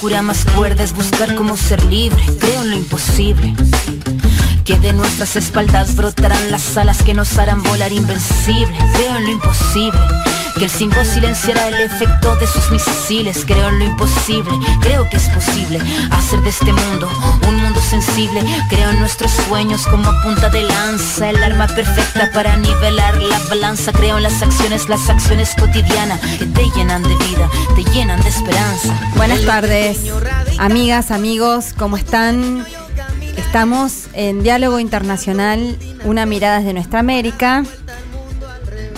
Locura más cuerda es buscar cómo ser libre. Creo en lo imposible. Que de nuestras espaldas brotarán las alas que nos harán volar invencible. Creo en lo imposible. Que el 5 silenciará el efecto de sus misiles. Creo en lo imposible. Creo que es posible hacer de este mundo un mundo sensible. Creo en nuestros sueños como punta de lanza. El arma perfecta para nivelar la balanza. Creo en las acciones, las acciones cotidianas que te llenan de vida, te llenan de esperanza. Buenas tardes, amigas, amigos, ¿cómo están? Estamos en Diálogo Internacional, una mirada desde nuestra América,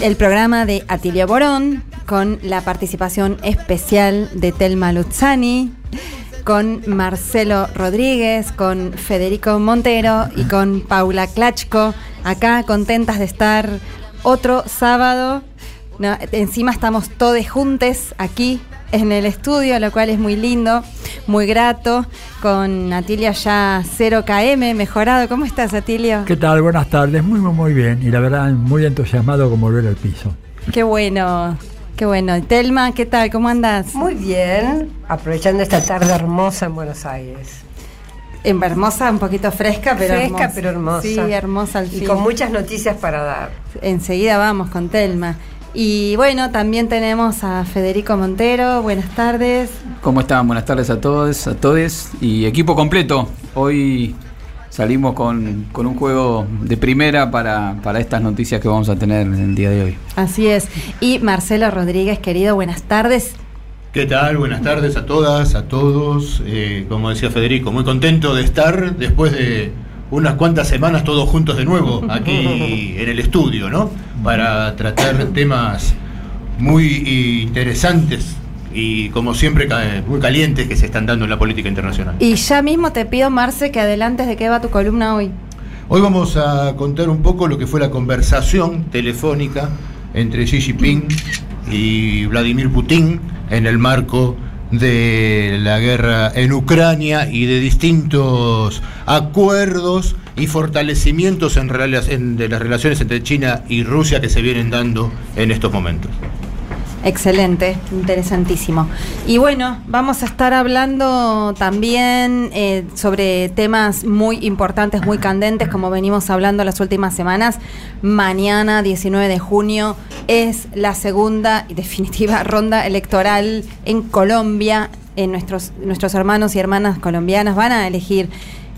el programa de Atilio Borón, con la participación especial de Telma Luzzani, con Marcelo Rodríguez, con Federico Montero y con Paula Klachko, acá contentas de estar otro sábado. No, encima estamos todos juntos aquí en el estudio, lo cual es muy lindo, muy grato, con Atilio ya 0KM, mejorado. ¿Cómo estás, Atilio? ¿Qué tal? Buenas tardes. Muy, muy, muy bien. Y la verdad, muy entusiasmado con volver al piso. Qué bueno, qué bueno. Telma, ¿qué tal? ¿Cómo andas? Muy bien, aprovechando esta tarde hermosa en Buenos Aires. En hermosa, un poquito fresca, pero Fresca, hermosa. pero hermosa. Sí, hermosa al Y fin. con muchas noticias para dar. Enseguida vamos con Telma. Y bueno, también tenemos a Federico Montero. Buenas tardes. ¿Cómo están? Buenas tardes a todos, a todos y equipo completo. Hoy salimos con, con un juego de primera para, para estas noticias que vamos a tener en el día de hoy. Así es. Y Marcelo Rodríguez, querido, buenas tardes. ¿Qué tal? Buenas tardes a todas, a todos. Eh, como decía Federico, muy contento de estar después de unas cuantas semanas todos juntos de nuevo aquí en el estudio, ¿no? Para tratar temas muy interesantes y como siempre muy calientes que se están dando en la política internacional. Y ya mismo te pido, Marce, que adelantes de qué va tu columna hoy. Hoy vamos a contar un poco lo que fue la conversación telefónica entre Xi Jinping y Vladimir Putin en el marco de la guerra en Ucrania y de distintos acuerdos y fortalecimientos en, en- de las relaciones entre China y Rusia que se vienen dando en estos momentos. Excelente, interesantísimo. Y bueno, vamos a estar hablando también eh, sobre temas muy importantes, muy candentes, como venimos hablando las últimas semanas. Mañana, 19 de junio, es la segunda y definitiva ronda electoral en Colombia. En nuestros, nuestros hermanos y hermanas colombianas van a elegir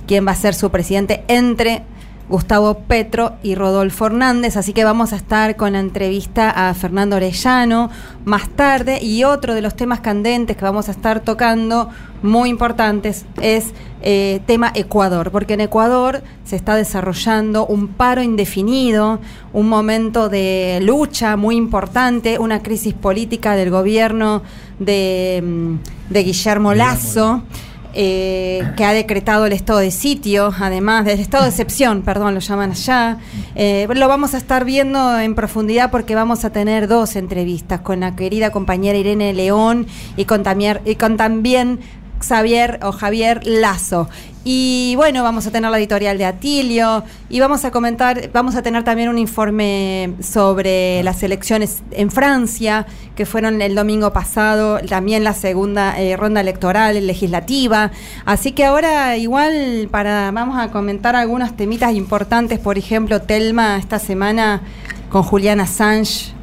quién va a ser su presidente entre Gustavo Petro y Rodolfo Hernández, así que vamos a estar con la entrevista a Fernando Orellano más tarde. Y otro de los temas candentes que vamos a estar tocando, muy importantes, es eh, tema Ecuador, porque en Ecuador se está desarrollando un paro indefinido, un momento de lucha muy importante, una crisis política del gobierno de, mm, de Guillermo Lazo eh, que ha decretado el estado de sitio, además del estado de excepción, perdón, lo llaman allá. Eh, lo vamos a estar viendo en profundidad porque vamos a tener dos entrevistas con la querida compañera Irene León y con, también, y o Javier Lazo. Y bueno, vamos a tener la editorial de Atilio y vamos a comentar, vamos a tener también un informe sobre las elecciones en Francia, que fueron el domingo pasado, también la segunda eh, ronda electoral legislativa. Así que ahora igual para vamos a comentar algunos temitas importantes, por ejemplo, Telma esta semana con Juliana Assange.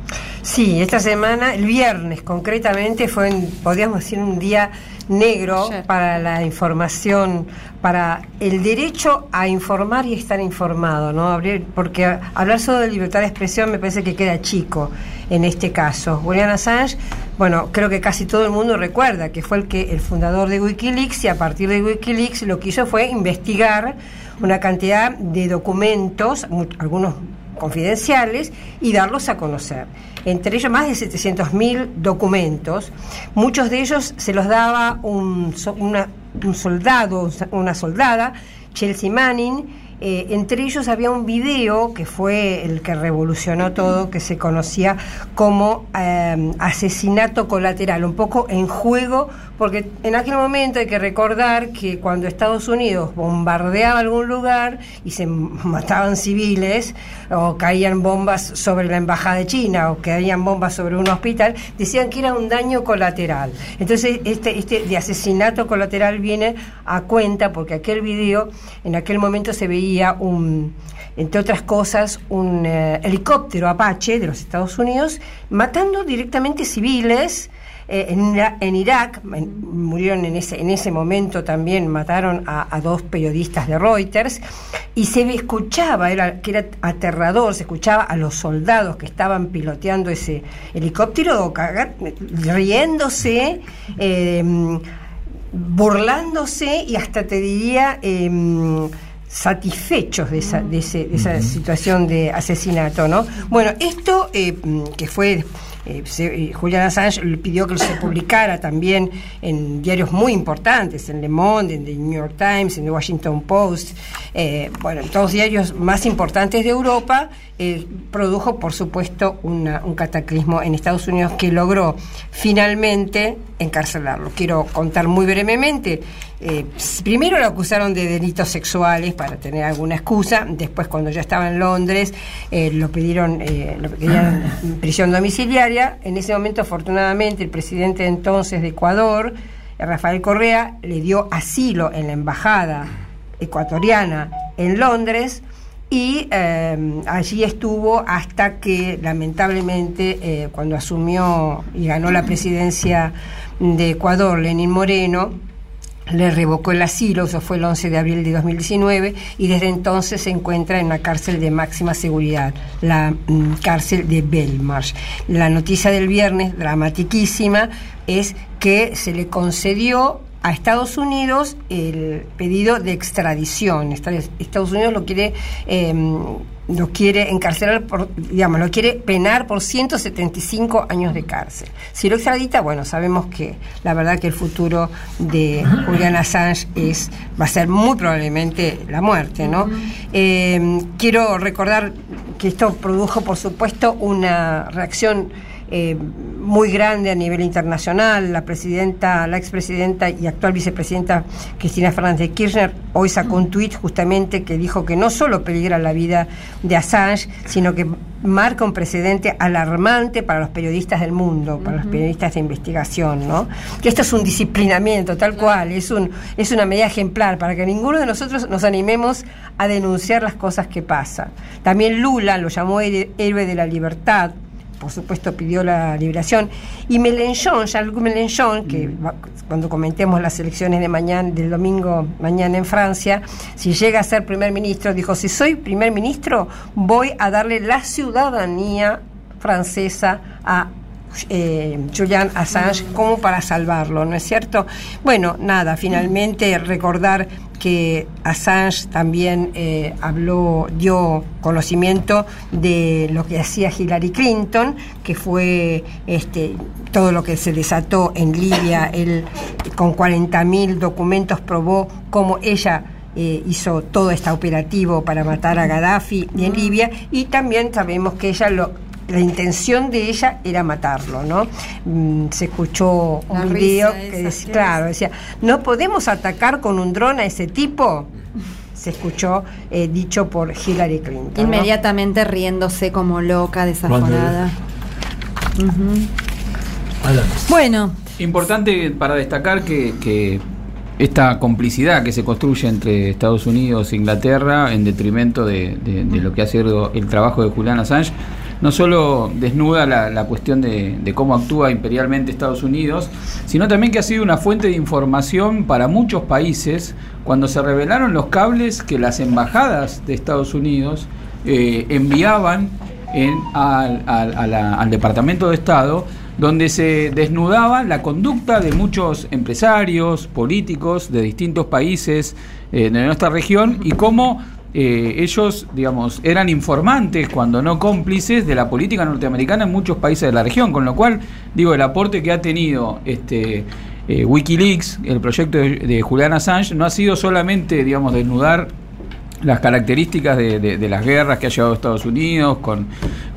Sí, esta semana, el viernes concretamente, fue, podríamos decir, un día negro para la información, para el derecho a informar y estar informado, ¿no? Porque hablar solo de libertad de expresión me parece que queda chico en este caso. Julian Assange, bueno, creo que casi todo el mundo recuerda que fue el que el fundador de WikiLeaks y a partir de WikiLeaks lo que hizo fue investigar una cantidad de documentos, algunos confidenciales, y darlos a conocer. Entre ellos más de 700.000 documentos. Muchos de ellos se los daba un, una un soldado, una soldada, Chelsea Manning, eh, entre ellos había un video que fue el que revolucionó todo, que se conocía como eh, asesinato colateral, un poco en juego, porque en aquel momento hay que recordar que cuando Estados Unidos bombardeaba algún lugar y se mataban civiles, o caían bombas sobre la embajada de China, o caían bombas sobre un hospital, decían que era un daño colateral. Entonces, este, este de asesinato colateral viene a cuenta porque aquel video, en aquel momento se veía un, entre otras cosas, un eh, helicóptero Apache de los Estados Unidos matando directamente civiles. Eh, en, Irak murieron en ese, en ese momento también, mataron a, dos periodistas de Reuters y se escuchaba, era, que era aterrador, se escuchaba a los soldados que estaban piloteando ese helicóptero riéndose, eh, burlándose y hasta te diría satisfechos de esa, de, esa situación de asesinato, ¿no? Bueno, esto eh, que fue eh, eh, Julian Assange pidió que se publicara también en diarios muy importantes, en Le Monde, en The New York Times, en The Washington Post, bueno, en todos los diarios más importantes de Europa, produjo, por supuesto, un cataclismo en Estados Unidos que logró finalmente encarcelarlo. Quiero contar muy brevemente. Eh, primero lo acusaron de delitos sexuales para tener alguna excusa, después cuando ya estaba en Londres eh, lo pidieron, eh, lo pedían prisión domiciliaria, en ese momento afortunadamente el presidente entonces de Ecuador, Rafael Correa, le dio asilo en la embajada ecuatoriana en Londres y allí estuvo hasta que lamentablemente cuando asumió y ganó la presidencia de Ecuador, Lenín Moreno, le revocó el asilo, eso fue el 11 de abril de 2019, y desde entonces se encuentra en una cárcel de máxima seguridad, la mm, cárcel de Belmarsh. La noticia del viernes, dramatiquísima, es que se le concedió a Estados Unidos el pedido de extradición. Estados Unidos lo quiere, em, lo quiere encarcelar, por, digamos, lo quiere penar por 175 años de cárcel. Si lo extradita, bueno, sabemos que la verdad que el futuro de Julian Assange es, va a ser muy probablemente la muerte, ¿no? Em, quiero recordar que esto produjo, por supuesto, una reacción eh, muy grande a nivel internacional. La presidenta, la expresidenta y actual vicepresidenta Cristina Fernández de Kirchner hoy sacó un tuit justamente que dijo que no solo peligra la vida de Assange, sino que marca un precedente alarmante para los periodistas del mundo, para los periodistas de investigación, ¿no? Que esto es un disciplinamiento, tal cual, es un es una medida ejemplar para que ninguno de nosotros nos animemos a denunciar las cosas que pasan. También Lula lo llamó héroe de la libertad por supuesto pidió la liberación, y Mélenchon, Jean-Luc Mélenchon, que mm. cuando comentemos las elecciones de mañana, del domingo mañana en Francia, si llega a ser primer ministro, dijo, si soy primer ministro, voy a darle la ciudadanía francesa a eh, Julian Assange como para salvarlo, ¿no es cierto? Bueno, nada, finalmente recordar que Assange también eh, habló, dio conocimiento de lo que hacía Hillary Clinton, que fue este, todo lo que se desató en Libia, él con 40.000 documentos probó cómo ella eh, hizo todo este operativo para matar a Gaddafi en Libia y también sabemos que ella lo la intención de ella era matarlo, ¿no? Mm, se escuchó un video que decía, claro, decía, no podemos atacar con un dron a ese tipo. Se escuchó eh, dicho por Hillary Clinton. Inmediatamente riéndose como loca, desaforada. Bueno. Importante para destacar que, esta complicidad que se construye entre Estados Unidos e Inglaterra en detrimento de, lo que ha sido el trabajo de Julian Assange no solo desnuda la, cuestión de, cómo actúa imperialmente Estados Unidos, sino también que ha sido una fuente de información para muchos países cuando se revelaron los cables que las embajadas de Estados Unidos eh, enviaban al Departamento de Estado donde se desnudaba la conducta de muchos empresarios, políticos de distintos países eh, de nuestra región y cómo eh, ellos, digamos, eran informantes, cuando no cómplices, de la política norteamericana en muchos países de la región, con lo cual, digo, el aporte que ha tenido este, eh, Wikileaks, el proyecto de, Julian Assange, no ha sido solamente, digamos, desnudar las características de, las guerras que ha llevado Estados Unidos, con,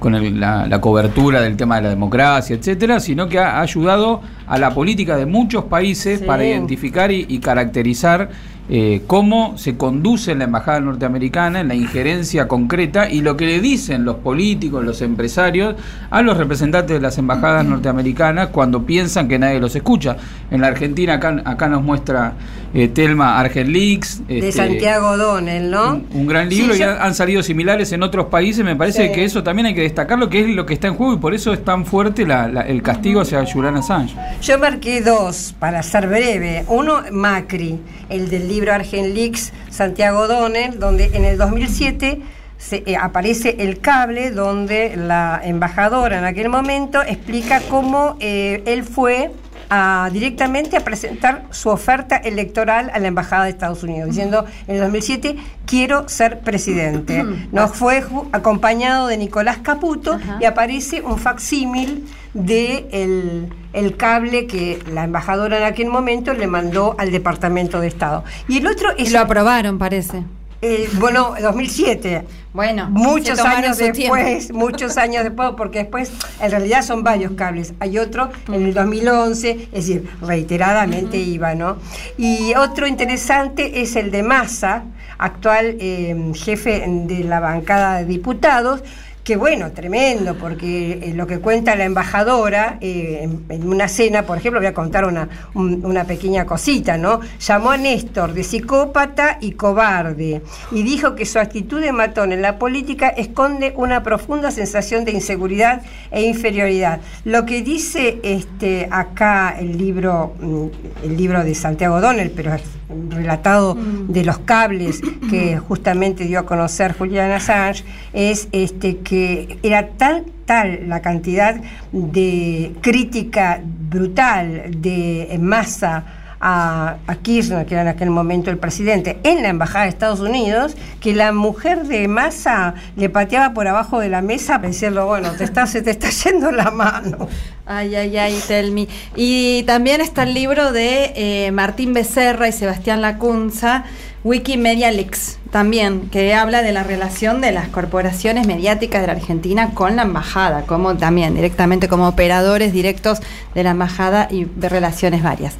la, cobertura del tema de la democracia, etcétera, sino que ha, ayudado a la política de muchos países para identificar y caracterizar eh, cómo se conduce en la embajada norteamericana, en la injerencia concreta y lo que le dicen los políticos, los empresarios a los representantes de las embajadas norteamericanas cuando piensan que nadie los escucha. En la Argentina acá, acá nos muestra eh, Telma Argel Leaks. de este, Santiago Donel, ¿no? Un, gran libro y han, salido similares en otros países. Me parece que eso también hay que destacarlo, que es lo que está en juego y por eso es tan fuerte el castigo hacia Julian Assange. Yo marqué dos, para ser breve. Uno, Macri, el del libro Argen Leaks Santiago Donel, donde en el 2007 se, eh, aparece el cable donde la embajadora en aquel momento explica cómo eh, él fue a, directamente a presentar su oferta electoral a la Embajada de Estados Unidos, diciendo en el 2007 quiero ser presidente. Nos fue acompañado de Nicolás Caputo y aparece un facsímil de el, cable que la embajadora en aquel momento le mandó al Departamento de Estado. Y el otro es... lo aprobaron, parece. Eh, bueno, 2007. Bueno, muchos años después, muchos años después, porque después en realidad son varios cables. Hay otro en el 2011, es decir, reiteradamente iba, ¿no? Y otro interesante es el de Massa, actual eh, jefe de la bancada de diputados, que bueno, tremendo, porque eh, lo que cuenta la embajadora eh, en, una cena, por ejemplo, voy a contar una, una pequeña cosita, ¿no? Llamó a Néstor de psicópata y cobarde y dijo que su actitud de matón en la política esconde una profunda sensación de inseguridad e inferioridad. Lo que dice este acá el libro, mm, el libro de Santiago Donel, pero relatado mm. de los cables que justamente dio a conocer Julian Assange, es este que era tal, tal la cantidad de crítica brutal de masa a, Kirchner, que era en aquel momento el presidente, en la Embajada de Estados Unidos, que la mujer de Massa le pateaba por abajo de la mesa para decirle, bueno, te está, se te está yendo la mano. Ay, ay, ay, Telmi. Y también está el libro de eh, Martín Becerra y Sebastián Lacunza, Wikimedia Leaks también, que habla de la relación de las corporaciones mediáticas de la Argentina con la embajada, como también directamente como operadores directos de la embajada y de relaciones varias.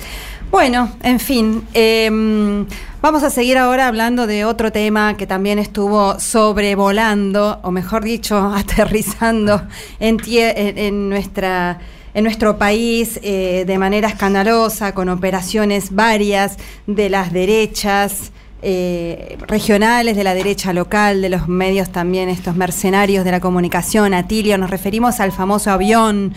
Bueno, en fin, em, vamos a seguir ahora hablando de otro tema que también estuvo sobrevolando, o mejor dicho, aterrizando en, en nuestra en nuestro país eh, de manera escandalosa, con operaciones varias de las derechas, eh, regionales, de la derecha local, de los medios también, estos mercenarios de la comunicación, Atilio, nos referimos al famoso avión.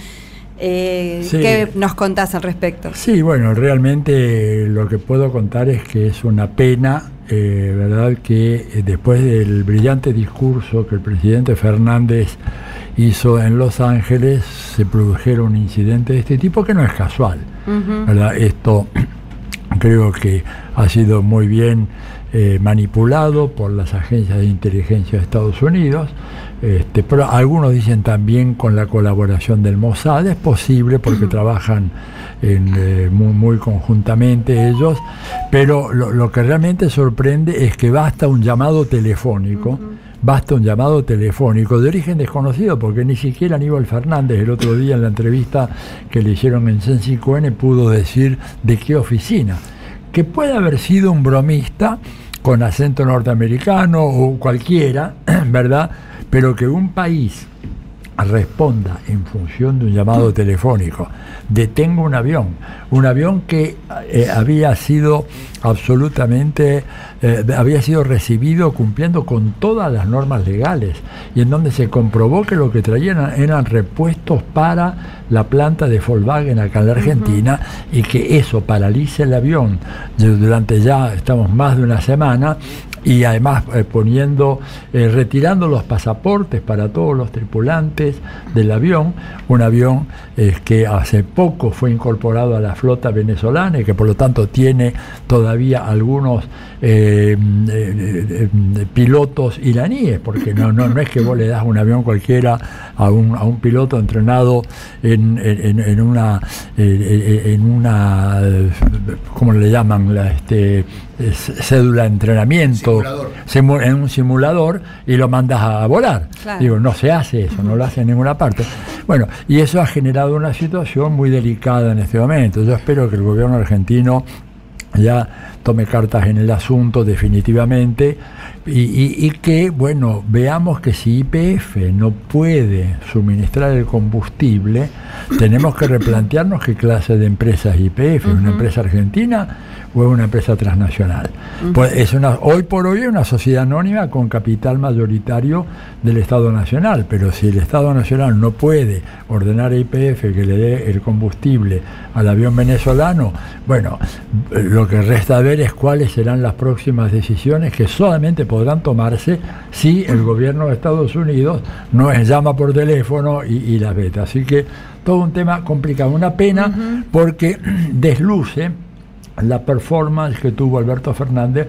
Eh, ¿Qué nos contás al respecto? Sí, bueno, realmente lo que puedo contar es que es una pena, eh, ¿verdad?, que después del brillante discurso que el presidente Fernández hizo en Los Ángeles, se produjera un incidente de este tipo que no es casual, ¿verdad? Esto creo que ha sido muy bien eh, manipulado por las agencias de inteligencia de Estados Unidos, este, pero algunos dicen también con la colaboración del Mossad, es posible porque trabajan eh, muy, conjuntamente ellos, pero lo, que realmente sorprende es que basta un llamado telefónico, basta un llamado telefónico de origen desconocido, porque ni siquiera Aníbal Fernández el otro día en la entrevista que le hicieron en Sensicuene pudo decir de qué oficina. Que puede haber sido un bromista con acento norteamericano o cualquiera, ¿verdad? Pero que un país responda en función de un llamado telefónico, detengo un avión, un avión que eh, había sido absolutamente, eh, había sido recibido cumpliendo con todas las normas legales y en donde se comprobó que lo que traían eran repuestos para la planta de Volkswagen acá en la Argentina y que eso paralice el avión. Durante ya, estamos más de una semana y además eh, poniendo, eh, retirando los pasaportes para todos los tripulantes del avión, un avión eh, que hace poco fue incorporado a la flota venezolana y que por lo tanto tiene todavía algunos pilotos iraníes, porque no, no, es que vos le das un avión cualquiera a un, a un piloto entrenado en, en, una, en una, ¿cómo le llaman? La, este, cédula de entrenamiento en un simulador y lo mandas a volar. Digo, no se hace eso, no lo hace en ninguna parte. Bueno, y eso ha generado una situación muy delicada en este momento. Yo espero que el gobierno argentino ya tome cartas en el asunto definitivamente y, que, bueno, veamos que si IPF no puede suministrar el combustible, tenemos que replantearnos qué clase de empresa es IPF, una empresa argentina o es una empresa transnacional. pues es una, hoy por hoy es una sociedad anónima con capital mayoritario del Estado Nacional, pero si el Estado Nacional no puede ordenar a IPF que le dé el combustible al avión venezolano, bueno, lo que resta ver es cuáles serán las próximas decisiones que solamente podrán tomarse si el gobierno de Estados Unidos no es llama por teléfono y, la veta. Así que todo un tema complicado, una pena porque desluce la performance que tuvo Alberto Fernández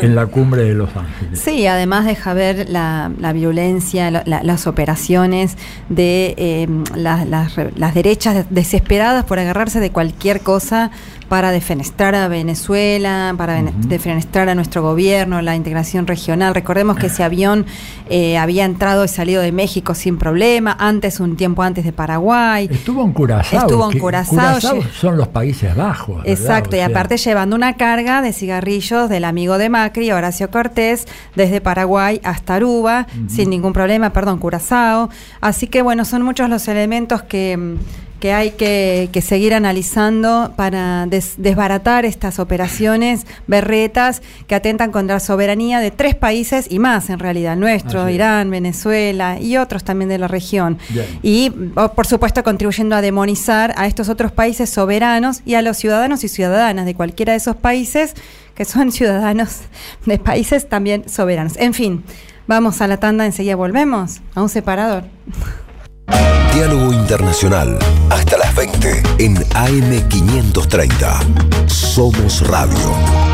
en, la cumbre de Los Ángeles. Sí, además deja ver la, violencia, las operaciones de eh, las derechas desesperadas por agarrarse de cualquier cosa para defenestrar a Venezuela, para defenestrar a nuestro gobierno, la integración regional. Recordemos que ese avión eh, había entrado y salido de México sin problema, antes, un tiempo antes de Paraguay. Estuvo en Curazao. Estuvo en Curazao. son los Países Bajos. Exacto, y aparte llevando una carga de cigarrillos del amigo de Macri, Horacio Cortés, desde Paraguay hasta Aruba, sin ningún problema, perdón, Curazao. Así que bueno, son muchos los elementos que que hay que, seguir analizando para desbaratar estas operaciones berretas que atentan contra la soberanía de tres países y más en realidad, nuestro, Irán, Venezuela y otros también de la región. Y por supuesto contribuyendo a demonizar a estos otros países soberanos y a los ciudadanos y ciudadanas de cualquiera de esos países que son ciudadanos de países también soberanos. En fin, vamos a la tanda, enseguida volvemos a un separador. Diálogo Internacional. Hasta las 20 en AM530. Somos Radio.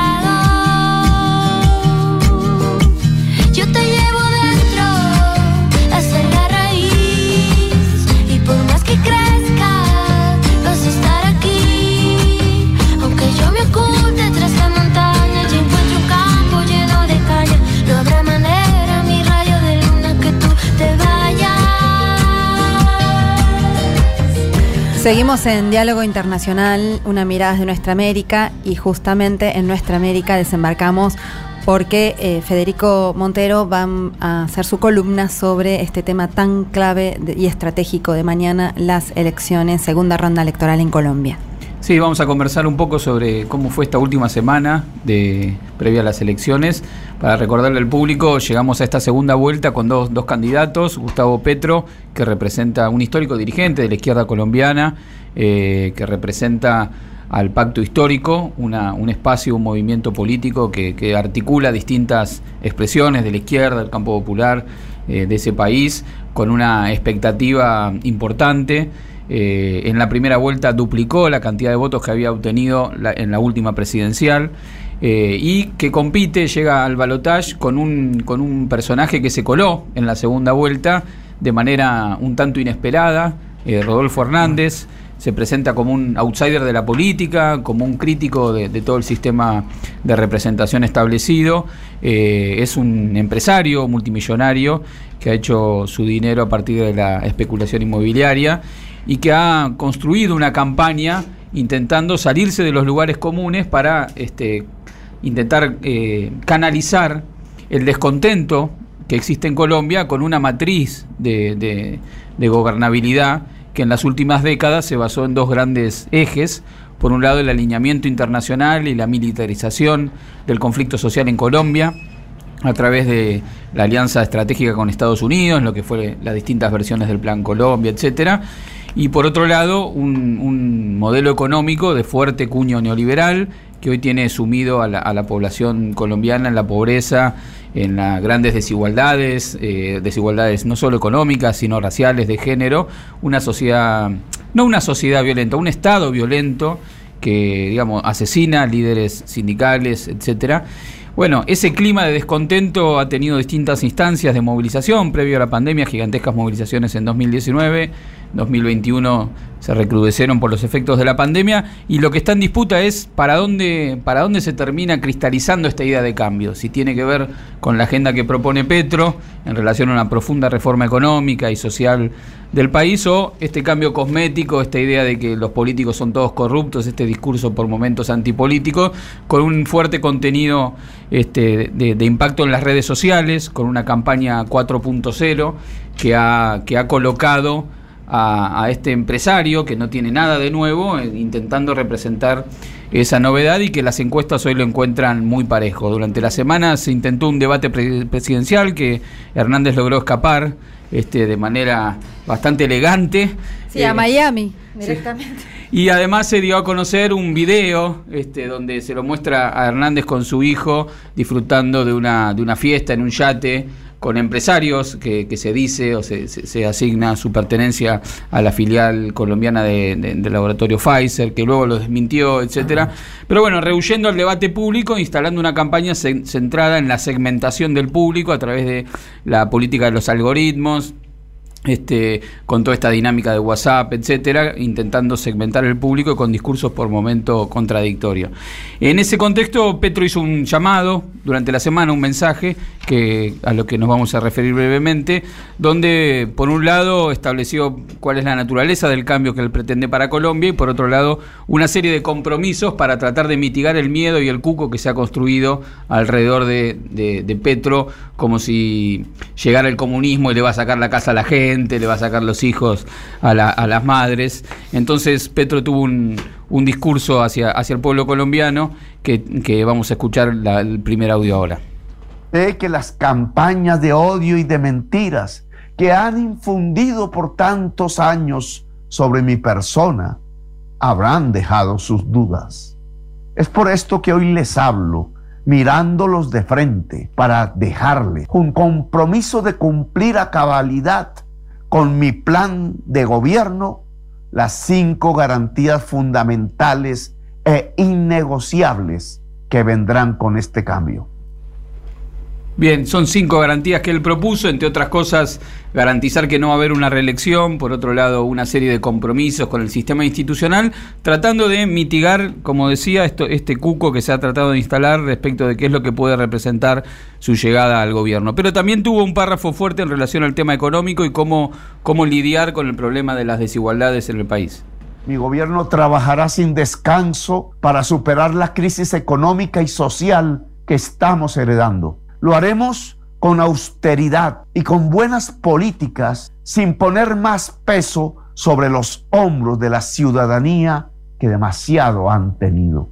Seguimos en Diálogo Internacional, una mirada de nuestra América y justamente en nuestra América desembarcamos porque eh, Federico Montero va a hacer su columna sobre este tema tan clave y estratégico de mañana, las elecciones, segunda ronda electoral en Colombia. Sí, vamos a conversar un poco sobre cómo fue esta última semana de previa a las elecciones. Para recordarle al público, llegamos a esta segunda vuelta con dos, dos candidatos, Gustavo Petro, que representa un histórico dirigente de la izquierda colombiana, eh, que representa al pacto histórico, una, un espacio, un movimiento político que, articula distintas expresiones de la izquierda, del campo popular eh, de ese país, con una expectativa importante. Eh, en la primera vuelta duplicó la cantidad de votos que había obtenido en la última presidencial. Eh, y que compite, llega al balotage con un, con un personaje que se coló en la segunda vuelta de manera un tanto inesperada, eh, Rodolfo Hernández, se presenta como un outsider de la política, como un crítico de, todo el sistema de representación establecido. Es un empresario multimillonario que ha hecho su dinero a partir de la especulación inmobiliaria y que ha construido una campaña intentando salirse de los lugares comunes para este, intentar eh, canalizar el descontento que existe en Colombia con una matriz de, de gobernabilidad que en las últimas décadas se basó en dos grandes ejes. Por un lado, el alineamiento internacional y la militarización del conflicto social en Colombia a través de la alianza estratégica con Estados Unidos, lo que fue las distintas versiones del Plan Colombia, etcétera. Y por otro lado, un, un modelo económico de fuerte cuño neoliberal que hoy tiene sumido a la, población colombiana en la pobreza, en las grandes desigualdades, eh, desigualdades no solo económicas, sino raciales, de género, una sociedad, no una sociedad violenta, un Estado violento que, digamos, asesina líderes sindicales, etcétera. Bueno, ese clima de descontento ha tenido distintas instancias de movilización. Previo a la pandemia, gigantescas movilizaciones en 2019, 2021 se recrudecieron por los efectos de la pandemia y lo que está en disputa es para dónde, para dónde se termina cristalizando esta idea de cambio, si tiene que ver con la agenda que propone Petro en relación a una profunda reforma económica y social del país o este cambio cosmético, esta idea de que los políticos son todos corruptos, este discurso por momentos antipolítico, con un fuerte contenido este, de, impacto en las redes sociales, con una campaña 4.0 que ha, que ha colocado a, este empresario que no tiene nada de nuevo, eh, intentando representar esa novedad y que las encuestas hoy lo encuentran muy parejo. Durante la semana se intentó un debate presidencial que Hernández logró escapar este, de manera bastante elegante. Sí, a eh, Miami, directamente. Y además se dio a conocer un video este, donde se lo muestra a Hernández con su hijo disfrutando de una, de una fiesta en un yate con empresarios que, se dice o se, se, asigna su pertenencia a la filial colombiana del laboratorio Pfizer, que luego lo desmintió, etcétera. Pero bueno, rehuyendo al debate público, instalando una campaña centrada en la segmentación del público a través de la política de los algoritmos, este, con toda esta dinámica de WhatsApp, etcétera, intentando segmentar el público con discursos por momento contradictorios. En ese contexto, Petro hizo un llamado durante la semana, un mensaje que, a lo que nos vamos a referir brevemente, donde por un lado estableció cuál es la naturaleza del cambio que él pretende para Colombia y por otro lado una serie de compromisos para tratar de mitigar el miedo y el cuco que se ha construido alrededor de, de Petro, como si llegara el comunismo y le va a sacar la casa a la gente le va a sacar los hijos a, las madres. Entonces Petro tuvo un, discurso hacia, hacia el pueblo colombiano que, vamos a escuchar el primer audio ahora. Sé que las campañas de odio y de mentiras que han infundido por tantos años sobre mi persona habrán dejado sus dudas. Es por esto que hoy les hablo mirándolos de frente para dejarles un compromiso de cumplir a cabalidad con mi plan de gobierno las cinco garantías fundamentales e innegociables que vendrán con este cambio. Bien, son cinco garantías que él propuso, entre otras cosas, garantizar que no va a haber una reelección, por otro lado, una serie de compromisos con el sistema institucional, tratando de mitigar, como decía, esto, este cuco que se ha tratado de instalar respecto de qué es lo que puede representar su llegada al gobierno. Pero también tuvo un párrafo fuerte en relación al tema económico y cómo, cómo lidiar con el problema de las desigualdades en el país. Mi gobierno trabajará sin descanso para superar la crisis económica y social que estamos heredando lo haremos con austeridad y con buenas políticas, sin poner más peso sobre los hombros de la ciudadanía que demasiado han tenido.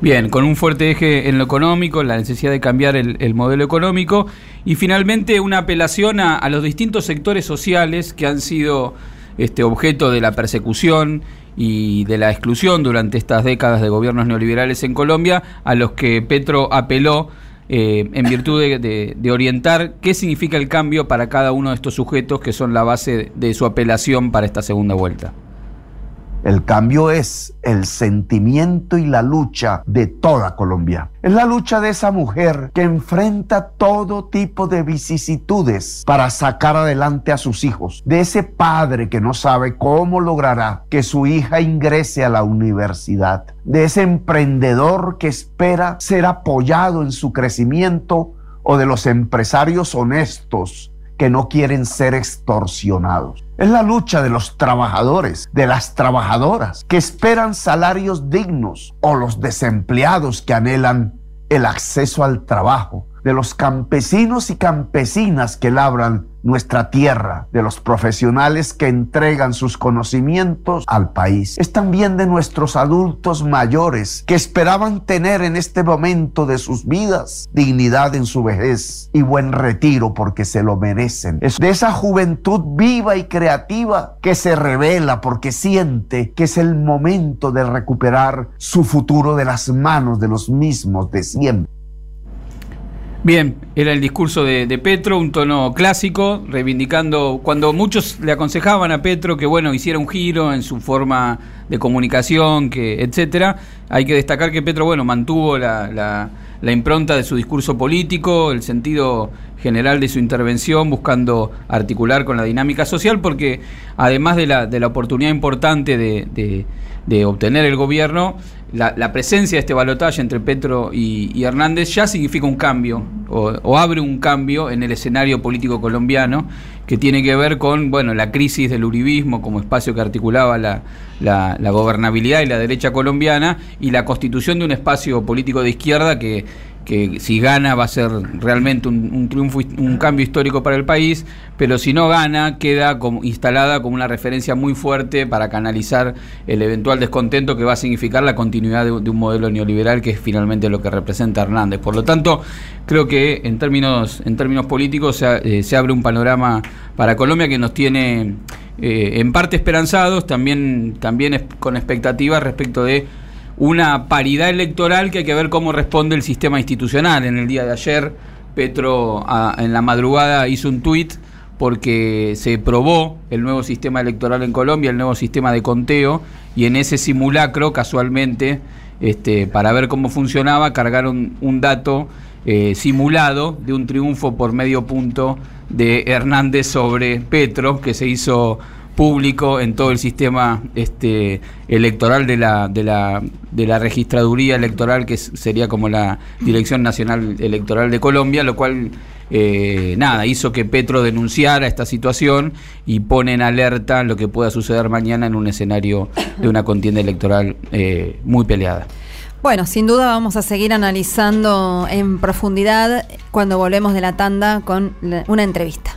Bien, con un fuerte eje en lo económico, la necesidad de cambiar el, modelo económico y finalmente una apelación a, los distintos sectores sociales que han sido este, objeto de la persecución y de la exclusión durante estas décadas de gobiernos neoliberales en Colombia, a los que Petro apeló eh, en virtud de, orientar qué significa el cambio para cada uno de estos sujetos que son la base de su apelación para esta segunda vuelta. El cambio es el sentimiento y la lucha de toda Colombia. Es la lucha de esa mujer que enfrenta todo tipo de vicisitudes para sacar adelante a sus hijos. De ese padre que no sabe cómo logrará que su hija ingrese a la universidad. De ese emprendedor que espera ser apoyado en su crecimiento o de los empresarios honestos que no quieren ser extorsionados. Es la lucha de los trabajadores, de las trabajadoras, que esperan salarios dignos, o los desempleados que anhelan el acceso al trabajo, de los campesinos y campesinas que labran nuestra tierra, de los profesionales que entregan sus conocimientos al país. Es también de nuestros adultos mayores que esperaban tener en este momento de sus vidas dignidad en su vejez y buen retiro porque se lo merecen. Es de esa juventud viva y creativa que se revela porque siente que es el momento de recuperar su futuro de las manos de los mismos de siempre. Bien, era el discurso de, Petro, un tono clásico, reivindicando cuando muchos le aconsejaban a Petro que bueno hiciera un giro en su forma de comunicación, que etcétera. Hay que destacar que Petro bueno mantuvo la, la impronta de su discurso político, el sentido general de su intervención, buscando articular con la dinámica social, porque además de la, de la oportunidad importante de, de obtener el gobierno, la, presencia de este balotaje entre Petro y, Hernández ya significa un cambio o, abre un cambio en el escenario político colombiano que tiene que ver con bueno la crisis del uribismo como espacio que articulaba la, la, gobernabilidad y la derecha colombiana y la constitución de un espacio político de izquierda que que si gana va a ser realmente un, triunfo, un cambio histórico para el país, pero si no gana queda como, instalada como una referencia muy fuerte para canalizar el eventual descontento que va a significar la continuidad de, un modelo neoliberal que es finalmente lo que representa Hernández. Por lo tanto, creo que en términos, en términos políticos se, eh, abre un panorama para Colombia que nos tiene eh, en parte esperanzados, también, también con expectativas respecto de una paridad electoral que hay que ver cómo responde el sistema institucional. En el día de ayer, Petro en la madrugada hizo un tuit porque se probó el nuevo sistema electoral en Colombia, el nuevo sistema de conteo, y en ese simulacro, casualmente, este, para ver cómo funcionaba, cargaron un dato eh, simulado de un triunfo por medio punto de Hernández sobre Petro, que se hizo público en todo el sistema este, electoral de la, de, la, de la registraduría electoral, que sería como la Dirección Nacional Electoral de Colombia, lo cual eh, nada, hizo que Petro denunciara esta situación y pone en alerta lo que pueda suceder mañana en un escenario de una contienda electoral eh, muy peleada. Bueno, sin duda vamos a seguir analizando en profundidad cuando volvemos de la tanda con una entrevista.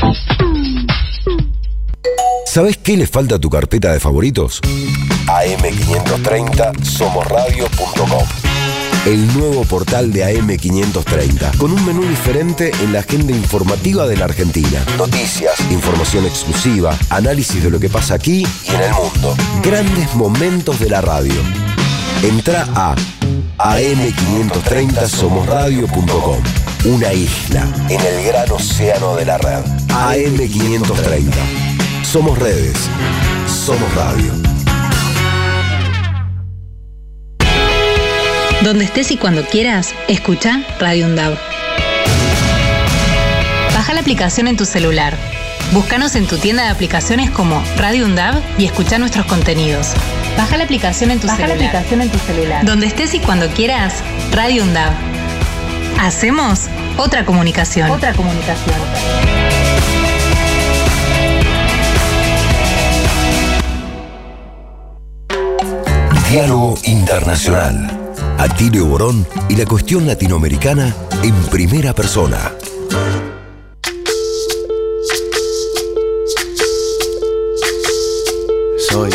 ¿Sabes qué le falta a tu carpeta de favoritos? AM530 somosradio.com el nuevo portal de AM530, con un menú diferente en la agenda informativa de la Argentina. Noticias, información exclusiva, análisis de lo que pasa aquí y en el mundo. Grandes momentos de la radio. Entra a am530somosradio.com. Una isla en el gran océano de la red. AM530. Somos redes. Somos radio. Donde estés y cuando quieras, escucha Radio UNDAV. Baja la aplicación en tu celular. Búscanos en tu tienda de aplicaciones como Radio UNDAV y escucha nuestros contenidos. Baja la aplicación en tu Baja celular. la aplicación en tu celular. Donde estés y cuando quieras, Radio UNDAV. Hacemos otra comunicación. Otra comunicación. Diálogo Internacional. Atilio Borón y la cuestión latinoamericana en primera persona. Soy,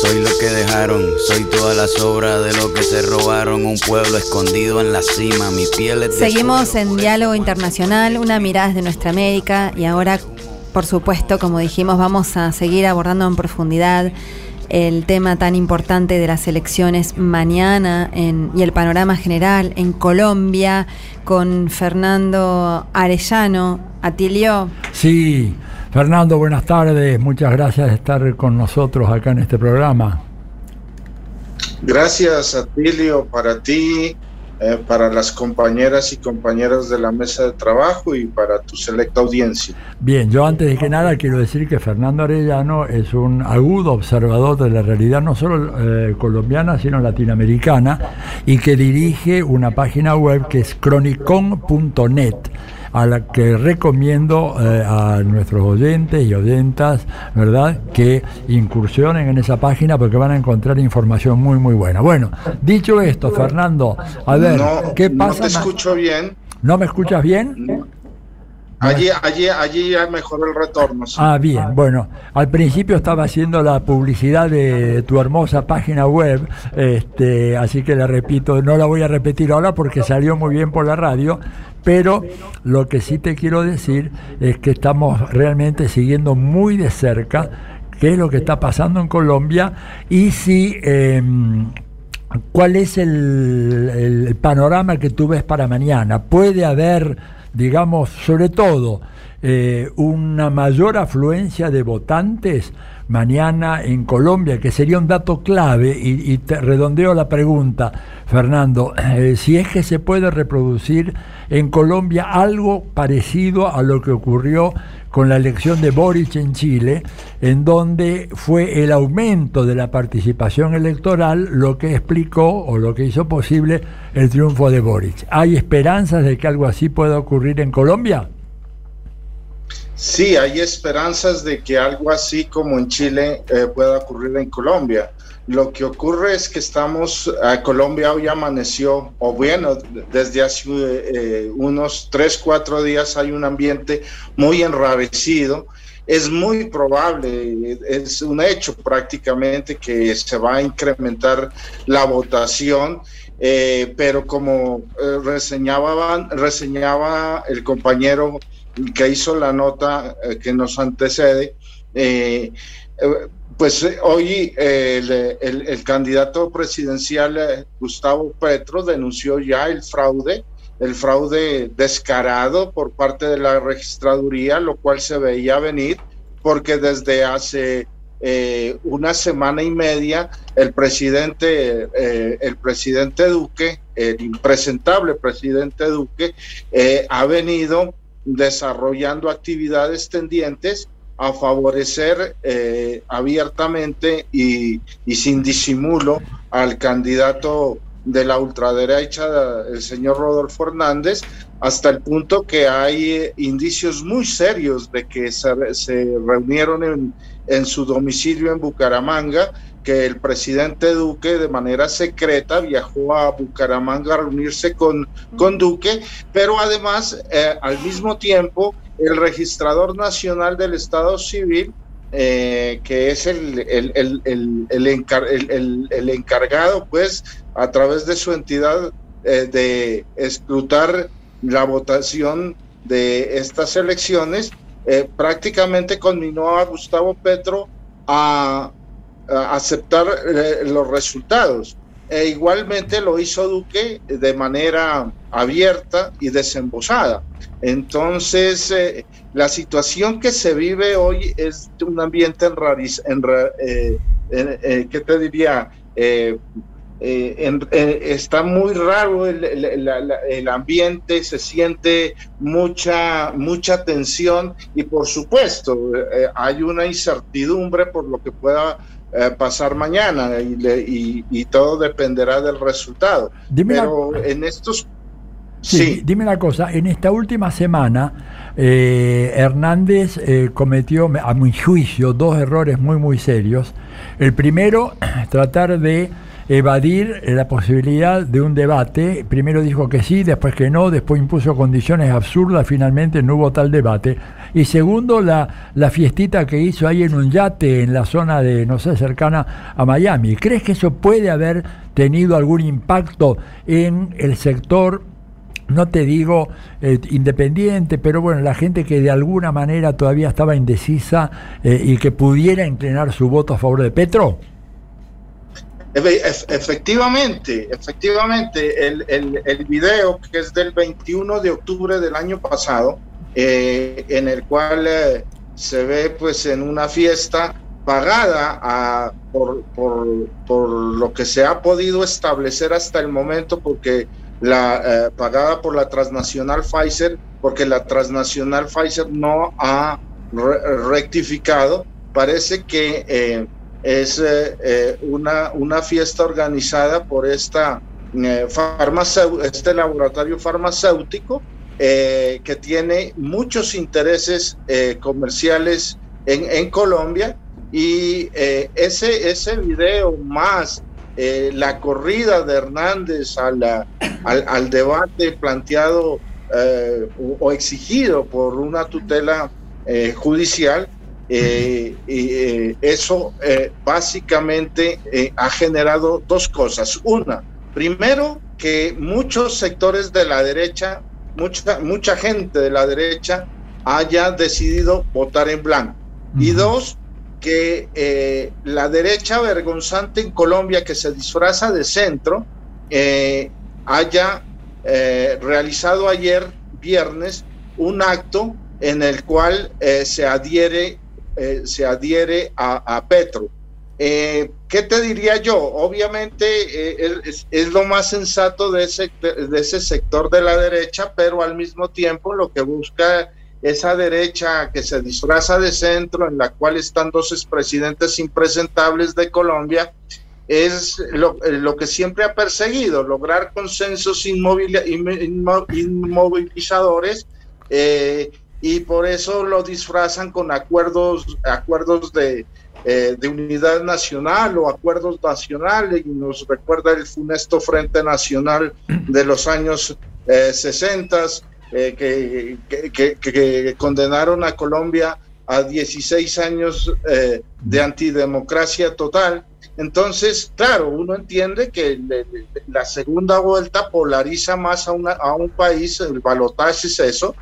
soy lo que dejaron, soy toda la sobra de lo que se robaron, un pueblo escondido en la cima, mi piel es Seguimos en Diálogo Internacional, una mirada desde nuestra América y ahora, por supuesto, como dijimos, vamos a seguir abordando en profundidad el tema tan importante de las elecciones mañana en- y el panorama general en Colombia con Fernando Arellano. Atilio, Sí, Fernando, buenas tardes. Muchas gracias de estar con nosotros acá en este programa. Gracias, Atilio, para ti, eh, para las compañeras y compañeros de la mesa de trabajo y para tu selecta audiencia. Bien, yo antes de que nada quiero decir que Fernando Arellano es un agudo observador de la realidad no solo eh, colombiana, sino latinoamericana, y que dirige una página web que es cronicon.net a la que recomiendo eh, a nuestros oyentes y oyentas, ¿verdad?, que incursionen en esa página porque van a encontrar información muy, muy buena. Bueno, dicho esto, Fernando, a ver, no, ¿qué no pasa? te escucho bien. ¿No me escuchas bien? Allí, allí, allí ya mejoró el retorno. sí. Ah, bien. Bueno, al principio estaba haciendo la publicidad de tu hermosa página web, este, así que la repito, no la voy a repetir ahora porque salió muy bien por la radio, pero lo que sí te quiero decir es que estamos realmente siguiendo muy de cerca qué es lo que está pasando en Colombia y si... em, ¿Cuál es el, el panorama que tú ves para mañana? ¿Puede haber, digamos, sobre todo, eh, una mayor afluencia de votantes mañana en Colombia, que sería un dato clave? Y, y te redondeo la pregunta, Fernando, eh, si es que se puede reproducir en Colombia algo parecido a lo que ocurrió con la elección de Boric en Chile, en donde fue el aumento de la participación electoral lo que explicó o lo que hizo posible el triunfo de Boric. ¿Hay esperanzas de que algo así pueda ocurrir en Colombia? Sí, hay esperanzas de que algo así como en Chile eh, pueda ocurrir en Colombia. Lo que ocurre es que estamos, eh, Colombia hoy amaneció, o bueno, desde hace eh, unos tres, cuatro días hay un ambiente muy enrarecido. Es muy probable, es un hecho prácticamente que se va a incrementar la votación, eh, pero como reseñaba, reseñaba el compañero que hizo la nota que nos antecede, eh, pues eh, hoy eh, el, candidato presidencial eh, Gustavo Petro denunció ya el fraude, el fraude descarado por parte de la registraduría, lo cual se veía venir porque desde hace una semana y media el presidente, el presidente Duque, el impresentable presidente Duque, ha venido desarrollando actividades tendientes a favorecer eh, abiertamente y, y, sin disimulo al candidato de la ultraderecha, el señor Rodolfo Hernández, hasta el punto que hay eh, indicios muy serios de que se, reunieron en, en su domicilio en Bucaramanga que el presidente Duque de manera secreta viajó a Bucaramanga a reunirse con, con Duque, pero además eh, al mismo tiempo el registrador nacional del Estado Civil, eh, que es el, encargado, pues, a través de su entidad eh, de escrutar la votación de estas elecciones, prácticamente conminó a Gustavo Petro a aceptar eh, los resultados. E igualmente lo hizo Duque de manera abierta y desembosada. Entonces, eh, la situación que se vive hoy es un ambiente en, rariz, en, eh, ¿qué te diría? está muy raro el, el, ambiente, se siente mucha, mucha tensión y por supuesto hay una incertidumbre por lo que pueda eh, pasar mañana y, y, todo dependerá del resultado. Pero en estos... Sí, dime una cosa, en esta última semana eh, Hernández eh, cometió, a mi juicio, dos errores muy, muy serios. El primero, tratar de evadir la posibilidad de un debate. Primero dijo que sí, después que no, después impuso condiciones absurdas, finalmente no hubo tal debate. Y segundo, la, la fiestita que hizo ahí en un yate en la zona de, no sé, cercana a Miami. ¿Crees que eso puede haber tenido algún impacto en el sector no te digo eh, independiente, pero bueno, la gente que de alguna manera todavía estaba indecisa eh, y que pudiera inclinar su voto a favor de Petro? Efectivamente, efectivamente, el, el, el, video que es del 21 de octubre del año pasado, eh, en el cual se ve pues en una fiesta pagada a, por, por, por, lo que se ha podido establecer hasta el momento, porque la eh, pagada por la transnacional Pfizer, porque la transnacional Pfizer no ha rectificado, parece que es eh, eh, una, una fiesta organizada por esta, eh, este laboratorio farmacéutico que tiene muchos intereses comerciales en, en, Colombia. Y ese, ese video más la corrida de Hernández a la, al, al, debate planteado o exigido por una tutela judicial eh, y eh, eso eh, básicamente ha generado dos cosas. Una, primero, que muchos sectores de la derecha, mucha, mucha gente de la derecha haya decidido votar en blanco. Y dos, que la derecha vergonzante en Colombia que se disfraza de centro haya realizado ayer viernes un acto en el cual se adhiere eh, se adhiere a, Petro. Eh, ¿Qué te diría yo? Obviamente eh, es, lo más sensato de ese, de ese sector de la derecha, pero al mismo tiempo lo que busca esa derecha que se disfraza de centro, en la cual están dos expresidentes impresentables de Colombia, es lo, lo, que siempre ha perseguido, lograr consensos inmovilizadores eh, y por eso lo disfrazan con acuerdos, acuerdos de, eh, de unidad nacional o acuerdos nacionales y nos recuerda el funesto Frente Nacional de los años eh, 60 eh, que, que, que, condenaron a Colombia a 16 años eh, de antidemocracia total. Entonces, claro, uno entiende que la segunda vuelta polariza más a, una, a un país, el balotaje es eso,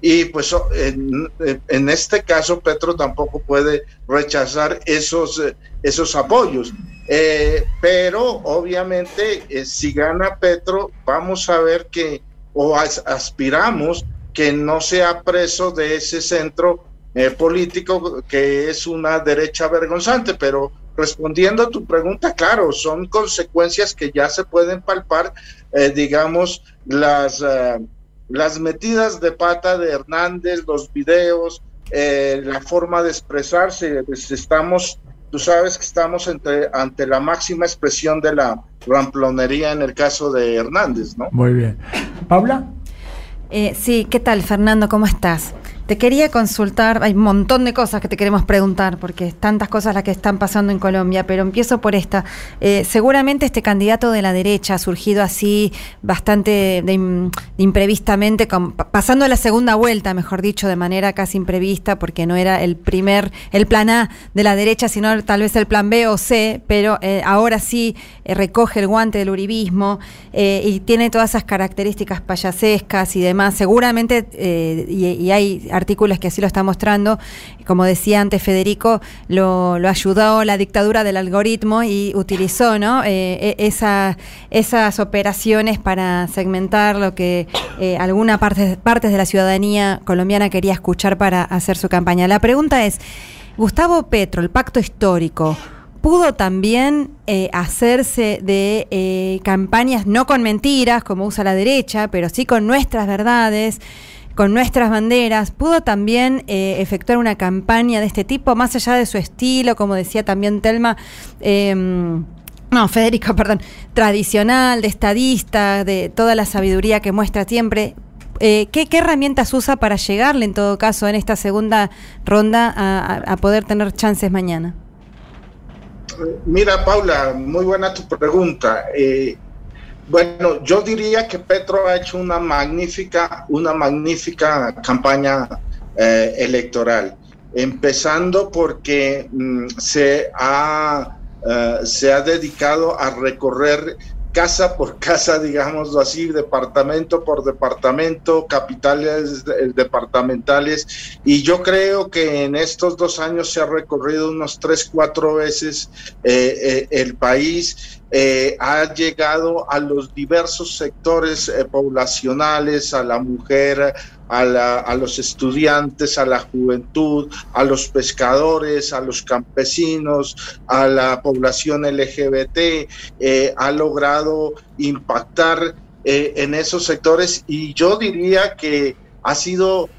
y pues en, en, este caso Petro tampoco puede rechazar esos, eh, esos apoyos. Eh, pero obviamente eh, si gana Petro, vamos a ver que, o aspiramos que no sea preso de ese centro político que es una derecha vergonzante, pero respondiendo a tu pregunta, claro, son consecuencias que ya se pueden palpar, digamos, las las metidas de pata de Hernández, los videos, eh, la forma de expresarse. Pues estamos, tú sabes que estamos ante, ante la máxima expresión de la ramplonería en el caso de Hernández, ¿no? Muy bien. Paula. Eh, sí, ¿qué tal, Fernando? ¿Cómo estás? Te quería consultar, hay un montón de cosas que te queremos preguntar, porque tantas cosas las que están pasando en Colombia, pero empiezo por esta. Eh, seguramente este candidato de la derecha ha surgido así bastante de im- imprevistamente, pasando a la segunda vuelta, mejor dicho, de manera casi imprevista, porque no era el primer, el plan A de la derecha, sino tal vez el plan B o C, pero eh, ahora sí eh, recoge el guante del uribismo y tiene todas esas características payasescas y demás. Seguramente, y hay artículos que así lo están mostrando, como decía antes Federico, lo, ayudó la dictadura del algoritmo y utilizó. Eh, e- esa- esas operaciones para segmentar lo que eh, alguna parte, partes de la ciudadanía colombiana quería escuchar para hacer su campaña. La pregunta es, Gustavo Petro, el pacto histórico, pudo también eh, hacerse de campañas no con mentiras, como usa la derecha, pero sí con nuestras verdades, con nuestras banderas, pudo también eh, efectuar una campaña de este tipo, más allá de su estilo, como decía también Telma. em, no, Federico, perdón, tradicional, de estadista, de toda la sabiduría que muestra siempre. Eh, ¿qué, herramientas usa para llegarle, en todo caso, en esta segunda ronda a poder tener chances mañana? Mira, Paula, muy buena tu pregunta. Eh, bueno, yo diría que Petro ha hecho una magnífica, una magnífica campaña eh, electoral, empezando porque mm, se, ha, eh, se ha dedicado a recorrer casa por casa, digámoslo así, departamento por departamento, capitales eh, departamentales, y yo creo que en estos dos años se ha recorrido unos tres, cuatro veces eh, el país, eh, ha llegado a los diversos sectores eh, poblacionales, a la mujer, a, la- a los estudiantes, a la juventud, a los pescadores, a los campesinos, a la población LGBT, eh, ha logrado impactar eh, en esos sectores y yo diría que ha sido,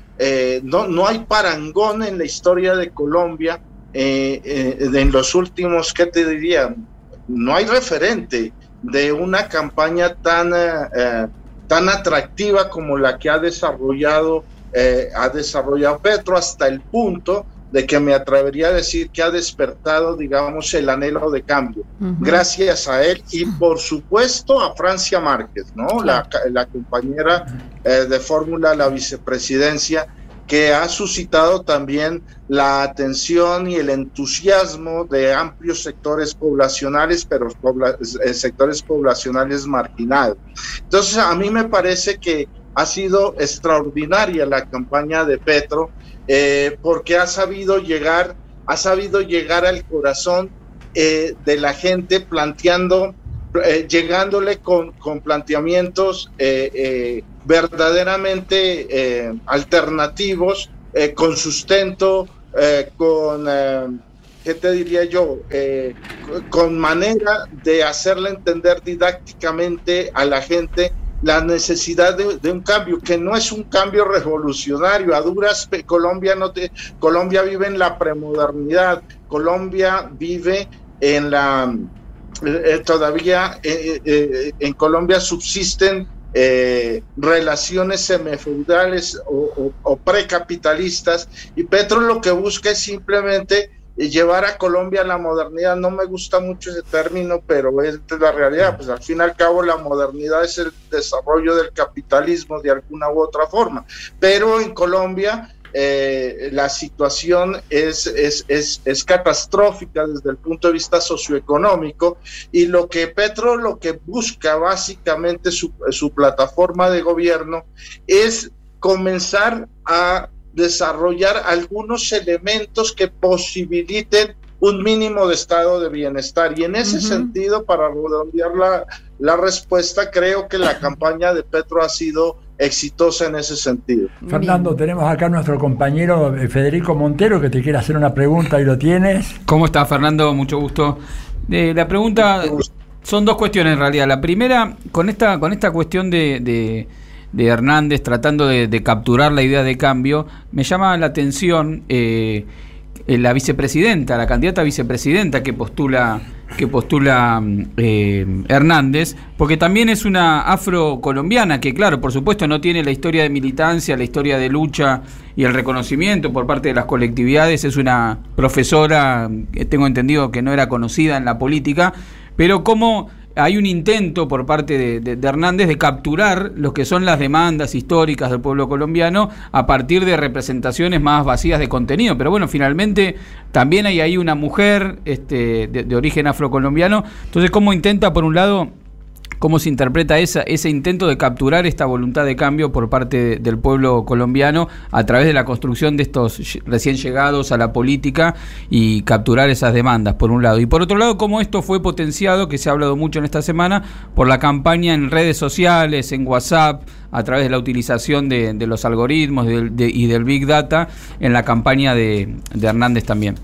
no, no hay parangón en la historia de Colombia eh, en los últimos, ¿qué te diría? No hay referente de una campaña tan, eh, eh, tan atractiva como la que ha desarrollado, eh, ha desarrollado Petro hasta el punto de que me atrevería a decir que ha despertado, digamos, el anhelo de cambio. Gracias a él y, por supuesto, a Francia Márquez, ¿no? La, la compañera eh, de fórmula, la vicepresidencia, que ha suscitado también la atención y el entusiasmo de amplios sectores poblacionales, pero pobla- eh, sectores poblacionales marginados. Entonces, a mí me parece que ha sido extraordinaria la campaña de Petro, eh, porque ha sabido llegar, ha sabido llegar al corazón eh, de la gente planteando, eh, llegándole con, con planteamientos eh, eh, verdaderamente alternativos, con sustento, con, ¿qué te diría yo? Con manera de hacerle entender didácticamente a la gente la necesidad de, de un cambio, que no es un cambio revolucionario. A duras, Colombia, no te, Colombia vive en la premodernidad, Colombia vive en la... eh, eh, todavía eh, en Colombia subsisten relaciones semifeudales o, o- o precapitalistas y Petro lo que busca es simplemente llevar a Colombia a la modernidad. No me gusta mucho ese término, pero es la realidad. Pues al fin y al cabo la modernidad es el desarrollo del capitalismo de alguna u otra forma. Pero en Colombia eh, la situación es, es, es, es catastrófica desde el punto de vista socioeconómico y lo que Petro lo que busca básicamente su, su plataforma de gobierno es comenzar a desarrollar algunos elementos que posibiliten un mínimo de estado de bienestar. Y en ese sentido, para redondear la, la respuesta, creo que la campaña de Petro ha sido exitosa en ese sentido. Fernando, tenemos acá a nuestro compañero eh, Federico Montero que te quiere hacer una pregunta y lo tienes. ¿Cómo estás, Fernando? Mucho gusto. Eh, la pregunta son dos cuestiones en realidad. La primera, con esta, con esta cuestión de, de- Hernández tratando de, capturar la idea de cambio, me llama la atención eh, la vicepresidenta, la candidata vicepresidenta que postula que postula eh, Hernández, porque también es una afrocolombiana que, claro, por supuesto no tiene la historia de militancia, la historia de lucha y el reconocimiento por parte de las colectividades, es una profesora, tengo entendido que no era conocida en la política, pero como hay un intento por parte de, Hernández de capturar lo que son las demandas históricas del pueblo colombiano a partir de representaciones más vacías de contenido. Pero bueno, finalmente también hay ahí una mujer este, de origen afrocolombiano. Entonces, ¿cómo intenta, por un lado, cómo se interpreta esa, ese intento de capturar esta voluntad de cambio por parte del pueblo colombiano a través de la construcción de estos recién llegados a la política y capturar esas demandas, por un lado. Y por otro lado, cómo esto fue potenciado, que se ha hablado mucho en esta semana, por la campaña en redes sociales, en WhatsApp, a través de la utilización de, los algoritmos y del Big Data en la campaña de Hernández también.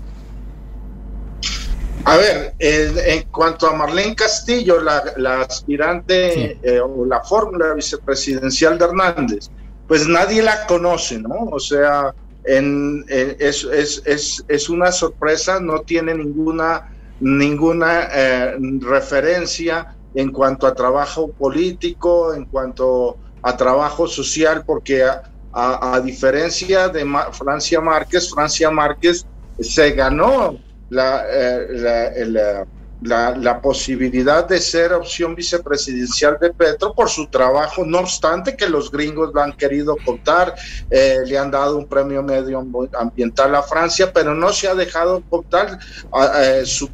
A ver, en cuanto a Marlene Castillo, la, aspirante eh, o la fórmula vicepresidencial de Hernández, pues nadie la conoce, ¿no? O sea, en, es, es, es, una sorpresa, no tiene ninguna, ninguna eh, referencia en cuanto a trabajo político, en cuanto a trabajo social, porque a, a diferencia de Francia Márquez, Francia Márquez se ganó eh, la, la, la, posibilidad de ser opción vicepresidencial de Petro por su trabajo, no obstante que los gringos lo han querido contar, eh, le han dado un premio medioambiental a Francia, pero no se ha dejado contar, eh, su,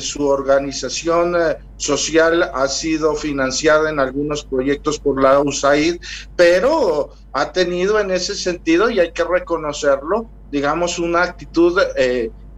su organización social ha sido financiada en algunos proyectos por la USAID, pero ha tenido en ese sentido, y hay que reconocerlo, digamos, una actitud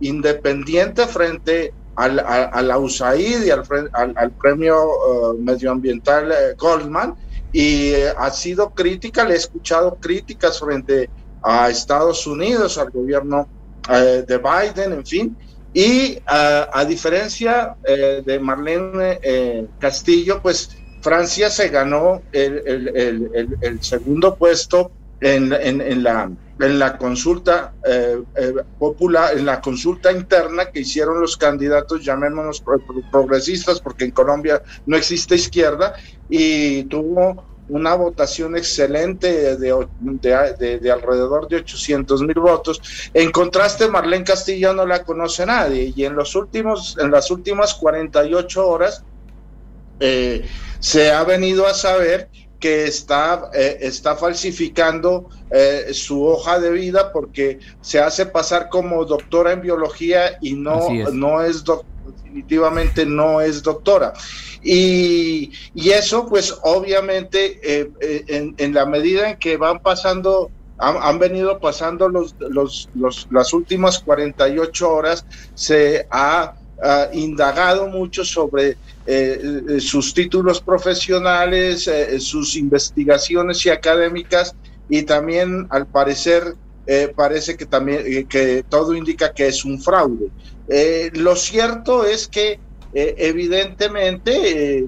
independiente frente al, a, la USAID y al, al, premio eh, medioambiental eh, Goldman. Y eh, ha sido crítica, le he escuchado críticas frente a Estados Unidos, al gobierno de Biden, en fin, y a diferencia de Marlene Castillo, pues Francia se ganó el, el, el, segundo puesto en, en, en la en la consulta eh, eh, popular, en la consulta interna que hicieron los candidatos, llamémonos progresistas, porque en Colombia no existe izquierda, y tuvo una votación excelente de, de, alrededor de 800 mil votos. En contraste, Marlene Castillo no la conoce nadie, y en, los últimos, en las últimas 48 horas eh, se ha venido a saber que está, eh, está falsificando eh, su hoja de vida porque se hace pasar como doctora en biología y no es, no es definitivamente no es doctora. Y, eso, pues obviamente, eh, en, en, la medida en que van pasando, han, venido pasando los, los, los, las últimas 48 horas, se ha indagado mucho sobre eh, sus títulos profesionales, eh, sus investigaciones y académicas y también al parecer eh, parece que también que todo indica que es un fraude. lo cierto es que evidentemente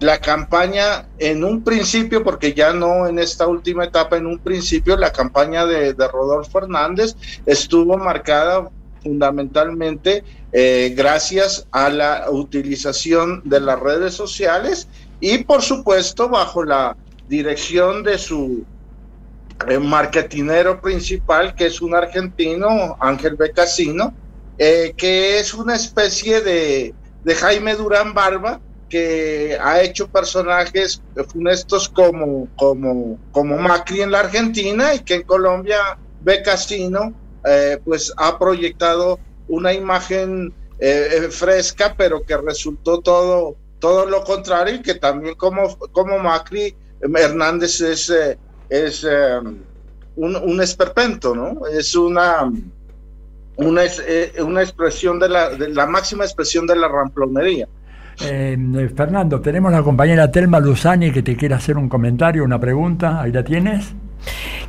la campaña en un principio, porque ya no en esta última etapa, en un principio la campaña de, de Rodolfo Hernández estuvo marcada fundamentalmente eh, gracias a la utilización de las redes sociales y por supuesto bajo la dirección de su eh, marketinero principal, que es un argentino, Ángel Becasino, eh, que es una especie de, de Jaime Durán Barba, que ha hecho personajes funestos como, como, como Macri en la Argentina y que en Colombia Becasino eh, pues ha proyectado una imagen eh, eh, fresca, pero que resultó todo, todo lo contrario y que también como, como Macri, Hernández es, es un, un, esperpento, ¿no? Es una, una, una expresión de la, de la máxima expresión de la ramplonería. Fernando, tenemos la compañera Telma Luzani que te quiere hacer un comentario, una pregunta, ahí la tienes.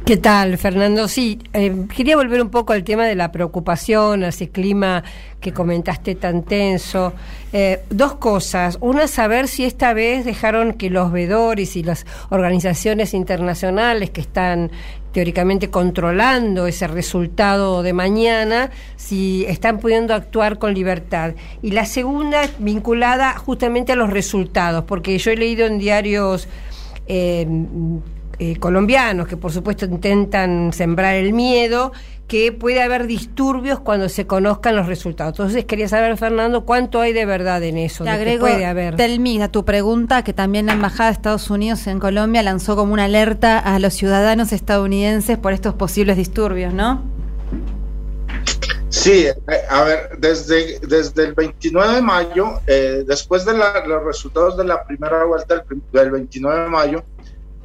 ¿Qué tal, Fernando? Sí, eh, quería volver un poco al tema de la preocupación, ese clima que comentaste tan tenso. Eh, dos cosas. Una, saber si esta vez dejaron que los vedores y las organizaciones internacionales que están teóricamente controlando ese resultado de mañana, si están pudiendo actuar con libertad. Y la segunda, vinculada justamente a los resultados, porque yo he leído en diarios... Eh, eh, colombianos que por supuesto intentan sembrar el miedo, que puede haber disturbios cuando se conozcan los resultados. Entonces quería saber, Fernando, cuánto hay de verdad en eso. Te agrego, puede haber. a tu pregunta, que también la Embajada de Estados Unidos en Colombia lanzó como una alerta a los ciudadanos estadounidenses por estos posibles disturbios, ¿no? Sí, eh, a ver, desde, desde el 29 de mayo, eh, después de los resultados de la primera vuelta del 29 de mayo,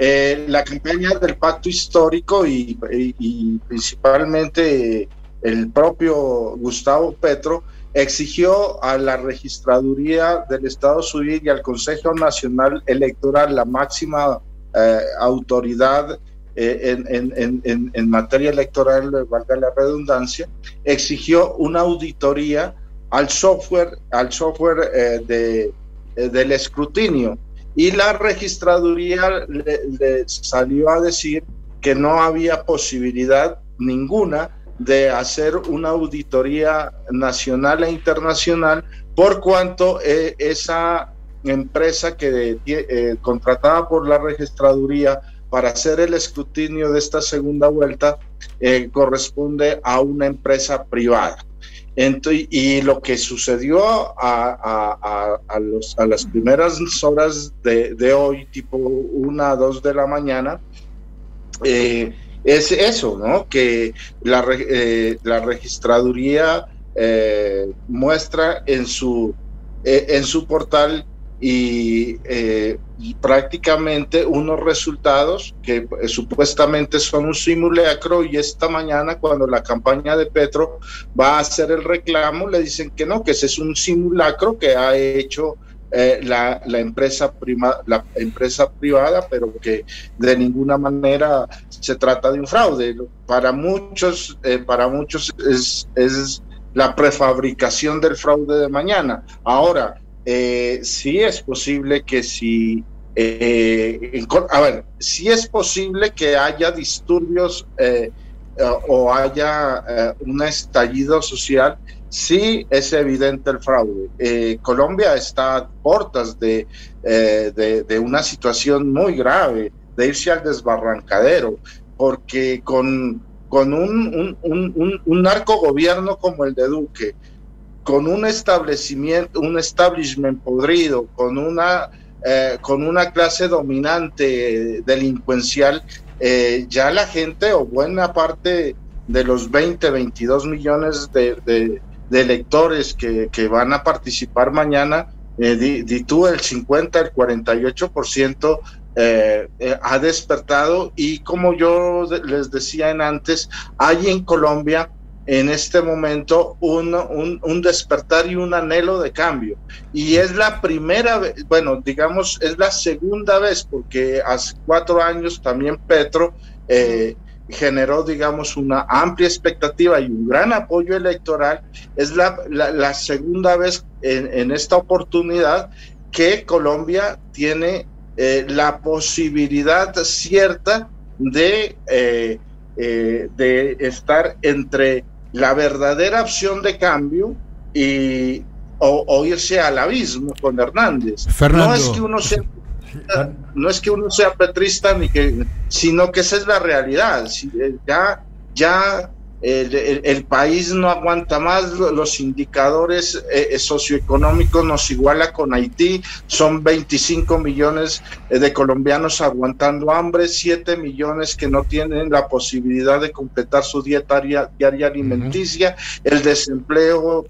eh, la campaña del pacto histórico y, principalmente el propio Gustavo Petro exigió a la registraduría del Estado Civil y al Consejo Nacional Electoral, la máxima eh, autoridad eh, en, materia electoral, valga la redundancia, exigió una auditoría al software, al software de, del escrutinio y la registraduría le, salió a decir que no había posibilidad ninguna de hacer una auditoría nacional e internacional por cuanto eh, esa empresa que eh, contratada por la registraduría para hacer el escrutinio de esta segunda vuelta eh, corresponde a una empresa privada y lo que sucedió a, las primeras horas de, hoy, tipo una, dos de la mañana, eh, es eso, ¿no? Que la, eh, la registraduría eh, muestra en su, en su portal eh, y, prácticamente unos resultados que eh, supuestamente son un simulacro y esta mañana cuando la campaña de Petro va a hacer el reclamo le dicen que no, que ese es un simulacro que ha hecho eh, la, la, empresa prima, la empresa privada, pero que de ninguna manera se trata de un fraude. Para muchos, para muchos es, es la prefabricación del fraude de mañana. Ahora, eh, sí es posible que si, eh, a ver, sí es posible que haya disturbios eh, o haya un estallido social, sí es evidente el fraude. Colombia está a puertas de, de, una situación muy grave, de irse al desbarrancadero, porque con, con un, un, un, un como el de Duque, con un establecimiento, un establishment podrido, con una, eh, con una clase dominante delincuencial, eh, ya la gente o buena parte de los 20, 22 millones de, electores que, van a participar mañana, eh, di, tú el 50, el 48% eh, ha despertado y como yo les decía en antes, hay en Colombia en este momento un, un, despertar y un anhelo de cambio. Y es la primera vez, bueno, digamos, es la segunda vez, porque hace cuatro años también Petro eh, generó, digamos, una amplia expectativa y un gran apoyo electoral. Es la, la, segunda vez en, esta oportunidad que Colombia tiene eh, la posibilidad cierta de... Eh, de estar entre la verdadera opción de cambio y o, irse al abismo con Hernández. No es que uno sea no es que uno sea petrista ni que sino que esa es la realidad. Eh, ya ya el, país no aguanta más, los indicadores eh, eh, socioeconómicos nos iguala con Haití, son 25 millones eh, de colombianos aguantando hambre, 7 millones que no tienen la posibilidad de completar su dieta diaria, alimenticia, el desempleo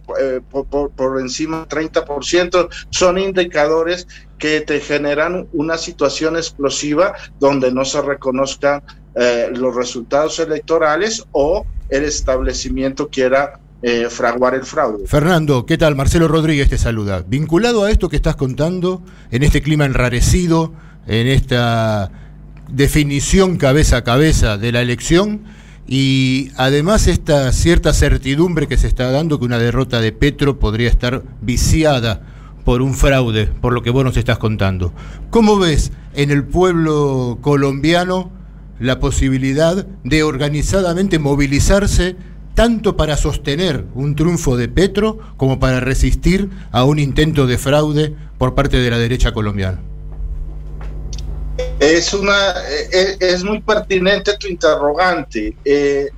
por, por, encima del 30%, son indicadores que te generan una situación explosiva donde no se reconozcan los resultados electorales o el establecimiento quiera eh, fraguar el fraude. Fernando, ¿qué tal? Marcelo Rodríguez te saluda. Vinculado a esto que estás contando, en este clima enrarecido, en esta definición cabeza a cabeza de la elección y además esta cierta certidumbre que se está dando que una derrota de Petro podría estar viciada por un fraude, por lo que vos nos estás contando. ¿Cómo ves en el pueblo colombiano la posibilidad de organizadamente movilizarse tanto para sostener un triunfo de Petro como para resistir a un intento de fraude por parte de la derecha colombiana? Es, una, es, es muy pertinente tu interrogante. Eh,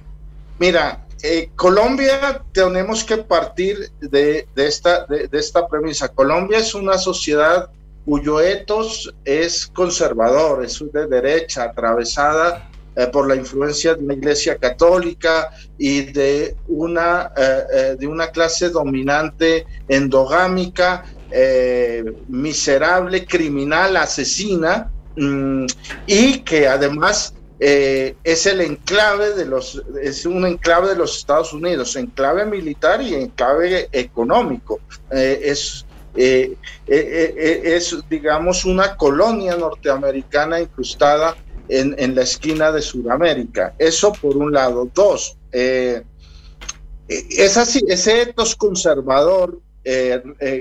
mira, eh, Colombia tenemos que partir de, de esta, de, esta premisa. Colombia es una sociedad cuyo etos es conservador, es de derecha, atravesada eh, por la influencia de una iglesia católica y de una, eh, de una clase dominante endogámica, miserable, criminal, asesina, Mm, y que además eh, es el enclave de los, es un enclave de los Estados Unidos, enclave militar y enclave económico. Eh, es, eh, es, digamos, una colonia norteamericana incrustada en, en la esquina de Sudamérica. Eso por un lado. Dos, es así, ese etos conservador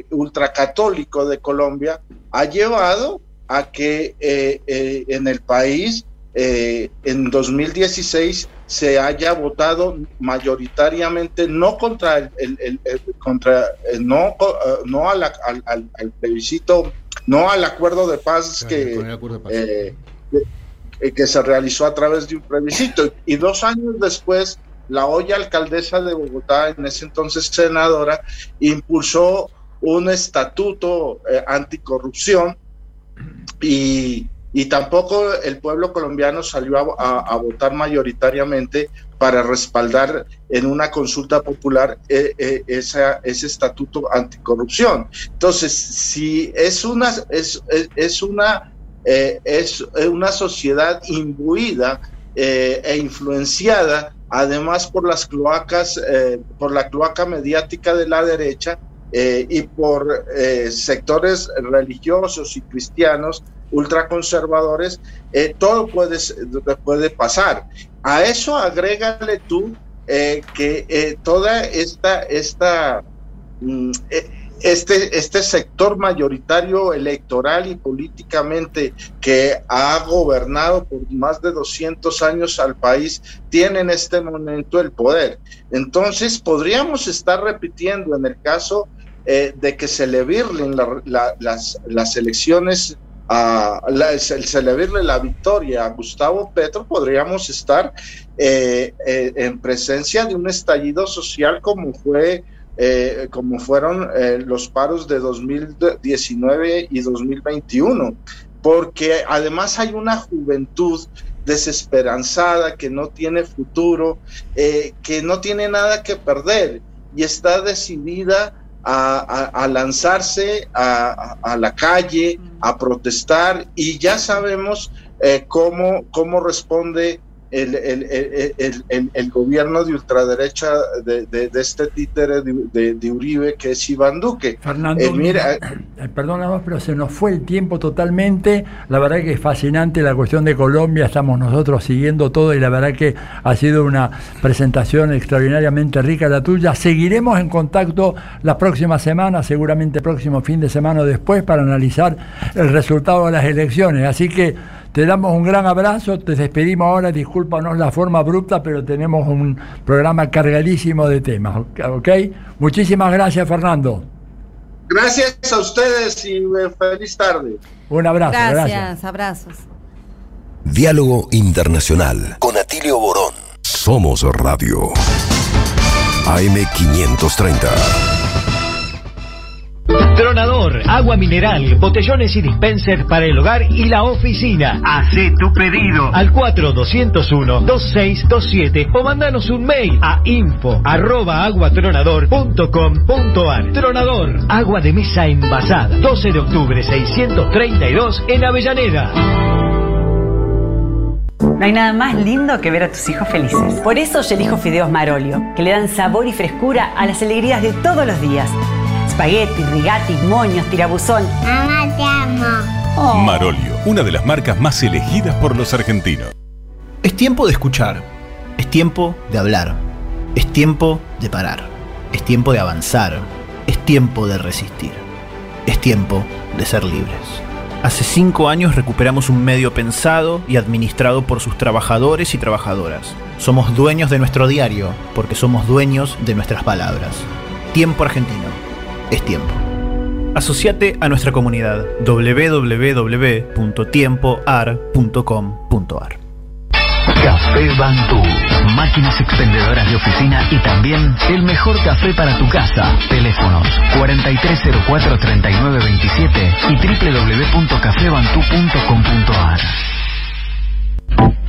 ultracatólico de Colombia ha llevado a que eh, eh, en el país eh, en 2016 se haya votado mayoritariamente no contra el, el, el contra no no al, al, al, plebiscito no al acuerdo de paz que eh, que se realizó a través de un plebiscito. Y dos años después la olla alcaldesa de Bogotá en ese entonces senadora impulsó un estatuto eh, anticorrupción y, y tampoco el pueblo colombiano salió a, votar mayoritariamente para respaldar en una consulta popular eh, eh, ese estatuto anticorrupción. Entonces, si es una, es, es, una, eh, es una sociedad imbuida e influenciada, además por las cloacas, por la cloaca mediática de la derecha, y por sectores religiosos y cristianos ultraconservadores, eh, todo puede, puede pasar. A eso agrégale tú eh, que toda esta, esta mm, este, este sector mayoritario electoral y políticamente que ha gobernado por más de 200 años al país tiene en este momento el poder. Entonces podríamos estar repitiendo en el caso eh, de que se le virlen la, las, las, elecciones, a, la, se le virle la victoria a Gustavo Petro, podríamos estar eh, eh, en presencia de un estallido social como fue. Eh, como fueron los paros de 2019 y 2021, porque además hay una juventud desesperanzada, que no tiene futuro, que no tiene nada que perder y está decidida a, a, lanzarse a, a, la calle, a protestar y ya sabemos eh, cómo, cómo responde el, el, el, el, gobierno de ultraderecha de, de, de este títere de, de, Uribe, que es Iván Duque. Fernando, eh, mira, eh, perdónanos, pero se nos fue el tiempo totalmente. La verdad que es fascinante la cuestión de Colombia, estamos nosotros siguiendo todo y la verdad que ha sido una presentación extraordinariamente rica la tuya. Seguiremos en contacto las próximas semanas, seguramente próximo fin de semana o después, para analizar el resultado de las elecciones. Así que te damos un gran abrazo, te despedimos ahora, discúlpanos la forma abrupta, pero tenemos un programa cargadísimo de temas, ¿ok? Muchísimas gracias, Fernando. Gracias a ustedes y feliz tarde. Un abrazo. Gracias, gracias. abrazos. Diálogo Internacional con Atilio Borón. Somos Radio. AM530. Tronador, agua mineral, botellones y dispensers para el hogar y la oficina. Hacé tu pedido al 4201-2627 o mandanos un mail a info arroba aguatronador.com.ar. Tronador, agua de mesa envasada. 12 de octubre 632 en Avellaneda. No hay nada más lindo que ver a tus hijos felices. Por eso yo elijo fideos Marolio, que le dan sabor y frescura a las alegrías de todos los días. Espagueti, rigati, moños, tirabuzón. Mamá, te amo. Marolio, una de las marcas más elegidas por los argentinos. Es tiempo de escuchar. Es tiempo de hablar. Es tiempo de parar. Es tiempo de avanzar. Es tiempo de resistir. Es tiempo de ser libres. Hace cinco años recuperamos un medio pensado y administrado por sus trabajadores y trabajadoras. Somos dueños de nuestro diario porque somos dueños de nuestras palabras. Tiempo argentino. Es tiempo. Asociate a nuestra comunidad www.tiempoar.com.ar. Café Bantú. Máquinas expendedoras de oficina y también el mejor café para tu casa. Teléfonos 4304-3927 y www.cafebantú.com.ar.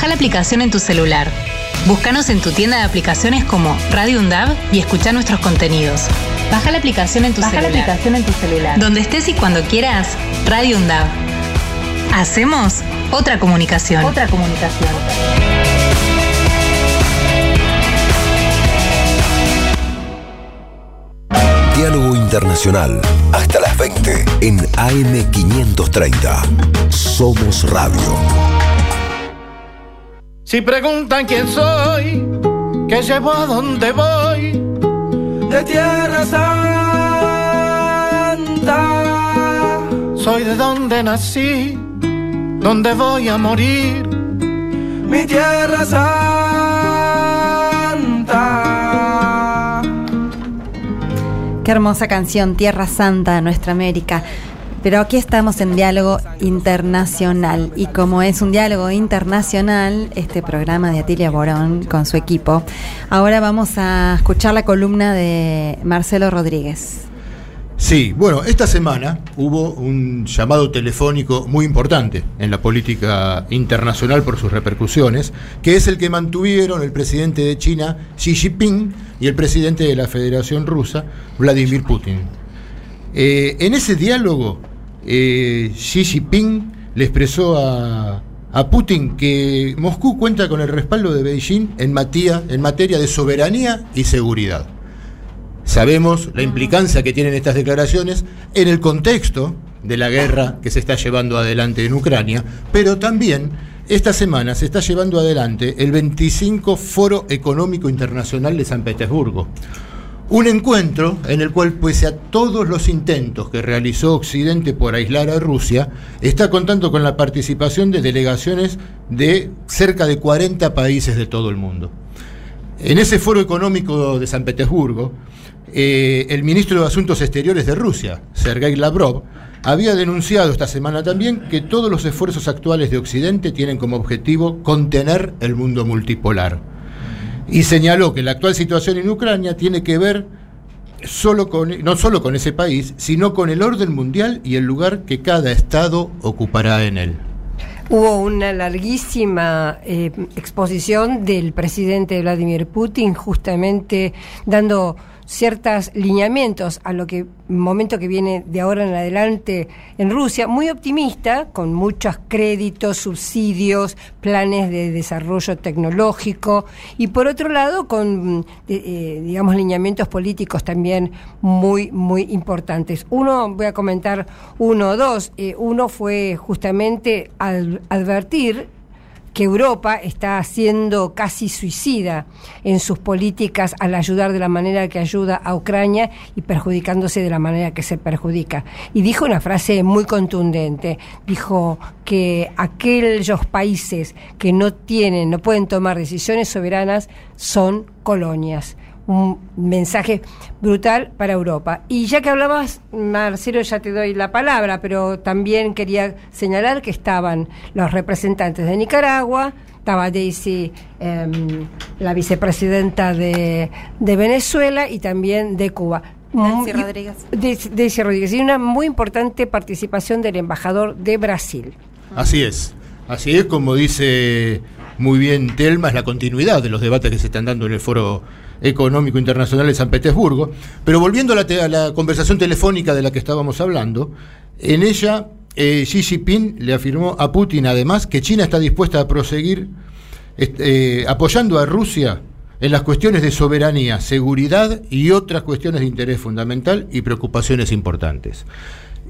Baja la aplicación en tu celular. Búscanos en tu tienda de aplicaciones como Radio Undab y escucha nuestros contenidos. Baja la aplicación en tu Baja la celular. aplicación en tu celular. Donde estés y cuando quieras, Radio Undab. Hacemos otra comunicación. Otra comunicación. Diálogo Internacional. Hasta las 20 en AM530. Somos Radio. Si preguntan quién soy, qué llevo a dónde voy, de Tierra Santa. Soy de donde nací, donde voy a morir, mi Tierra Santa. Qué hermosa canción, Tierra Santa, nuestra América. Pero aquí estamos en diálogo internacional y como es un diálogo internacional, este programa de Atilia Borón con su equipo, ahora vamos a escuchar la columna de Marcelo Rodríguez. Sí, bueno, esta semana hubo un llamado telefónico muy importante en la política internacional por sus repercusiones, que es el que mantuvieron el presidente de China, Xi Jinping, y el presidente de la Federación Rusa, Vladimir Putin. Eh, en ese diálogo, eh, Xi Jinping le expresó a, a Putin que Moscú cuenta con el respaldo de Beijing en materia, en materia de soberanía y seguridad. Sabemos la implicancia que tienen estas declaraciones en el contexto de la guerra que se está llevando adelante en Ucrania, pero también esta semana se está llevando adelante el 25 Foro Económico Internacional de San Petersburgo. Un encuentro en el cual, pese a todos los intentos que realizó Occidente por aislar a Rusia, está contando con la participación de delegaciones de cerca de 40 países de todo el mundo. En ese foro económico de San Petersburgo, eh, el ministro de Asuntos Exteriores de Rusia, Sergei Lavrov, había denunciado esta semana también que todos los esfuerzos actuales de Occidente tienen como objetivo contener el mundo multipolar. Y señaló que la actual situación en Ucrania tiene que ver solo con, no solo con ese país, sino con el orden mundial y el lugar que cada Estado ocupará en él. Hubo una larguísima eh, exposición del presidente Vladimir Putin, justamente dando ciertos lineamientos a lo que momento que viene de ahora en adelante en Rusia, muy optimista, con muchos créditos, subsidios, planes de desarrollo tecnológico y por otro lado con, eh, digamos, lineamientos políticos también muy, muy importantes. Uno, voy a comentar uno o dos, eh, uno fue justamente al advertir que Europa está siendo casi suicida en sus políticas al ayudar de la manera que ayuda a Ucrania y perjudicándose de la manera que se perjudica. Y dijo una frase muy contundente, dijo que aquellos países que no tienen, no pueden tomar decisiones soberanas son colonias un mensaje brutal para Europa. Y ya que hablabas, Marcelo, ya te doy la palabra, pero también quería señalar que estaban los representantes de Nicaragua, estaba Daisy, em, la vicepresidenta de, de Venezuela y también de Cuba. Daisy Rodríguez. Daisy Rodríguez. Y una muy importante participación del embajador de Brasil. Así es. Así es, como dice muy bien Telma, es la continuidad de los debates que se están dando en el foro Económico Internacional de San Petersburgo. Pero volviendo a la, conversación telefónica de la que estábamos hablando, en ella eh, Xi Jinping le afirmó a Putin además que China está dispuesta a proseguir eh, apoyando a Rusia en las cuestiones de soberanía, seguridad y otras cuestiones de interés fundamental y preocupaciones importantes.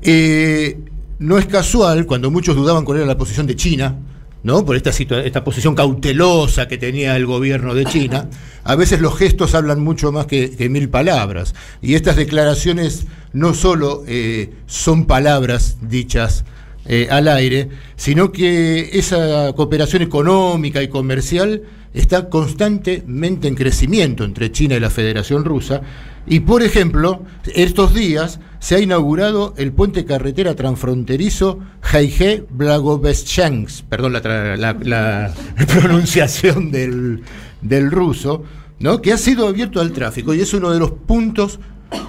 Eh, no es casual, cuando muchos dudaban cuál era la posición de China, ¿no? por esta, esta posición cautelosa que tenía el gobierno de China, a veces los gestos hablan mucho más que, mil palabras. Y estas declaraciones no solo eh, son palabras dichas eh, al aire, sino que esa cooperación económica y comercial está constantemente en crecimiento entre China y la Federación Rusa. Y por ejemplo, estos días se ha inaugurado el puente carretera transfronterizo Jaige Blagoveshchansk, perdón la, pronunciación del, del ruso, ¿no? que ha sido abierto al tráfico y es uno de los puntos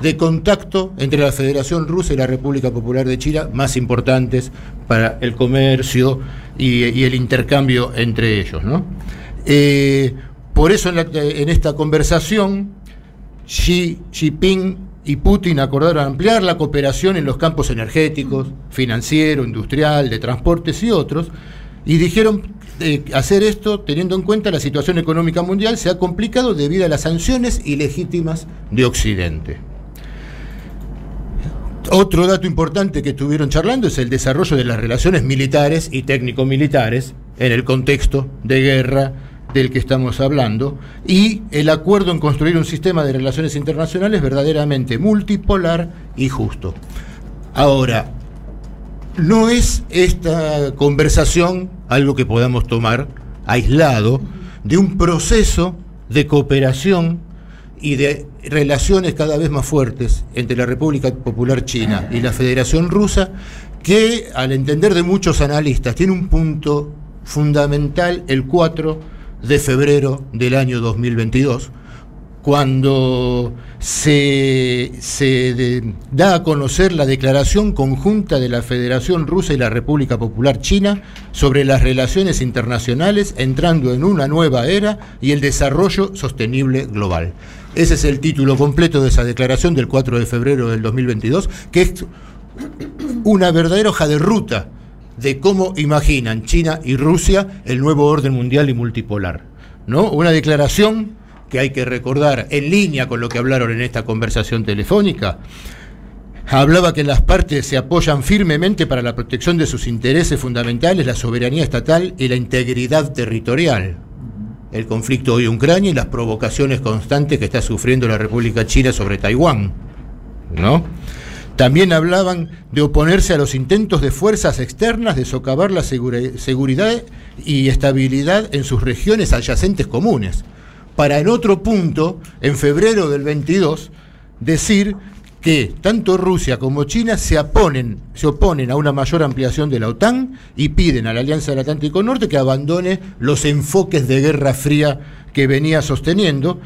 de contacto entre la Federación Rusa y la República Popular de China más importantes para el comercio y, el intercambio entre ellos. ¿no? Eh, por eso en, esta conversación, Xi Jinping y Putin acordaron ampliar la cooperación en los campos energéticos, financiero, industrial, de transportes y otros, y dijeron eh, hacer esto teniendo en cuenta la situación económica mundial se ha complicado debido a las sanciones ilegítimas de Occidente. Otro dato importante que estuvieron charlando es el desarrollo de las relaciones militares y técnico-militares en el contexto de guerra del que estamos hablando, y el acuerdo en construir un sistema de relaciones internacionales verdaderamente multipolar y justo. Ahora, no es esta conversación algo que podamos tomar aislado de un proceso de cooperación y de relaciones cada vez más fuertes entre la República Popular China y la Federación Rusa, que al entender de muchos analistas tiene un punto fundamental el 4 de febrero del año 2022, cuando se, da a conocer la declaración conjunta de la Federación Rusa y la República Popular China sobre las relaciones internacionales entrando en una nueva era y el desarrollo sostenible global. Ese es el título completo de esa declaración del 4 de febrero del 2022, que es una verdadera hoja de ruta de cómo imaginan China y Rusia el nuevo orden mundial y multipolar. ¿no? Una declaración que hay que recordar en línea con lo que hablaron en esta conversación telefónica. Hablaba que las partes se apoyan firmemente para la protección de sus intereses fundamentales, la soberanía estatal y la integridad territorial. El conflicto hoy en Ucrania y las provocaciones constantes que está sufriendo la República China sobre Taiwán. ¿No? También hablaban de oponerse a los intentos de fuerzas externas de socavar la seguridad y estabilidad en sus regiones adyacentes comunes. Para en otro punto, en febrero del 22, decir que tanto Rusia como China se oponen, se oponen a una mayor ampliación de la OTAN y piden a la Alianza del Atlántico Norte que abandone los enfoques de guerra fría que venía sosteniendo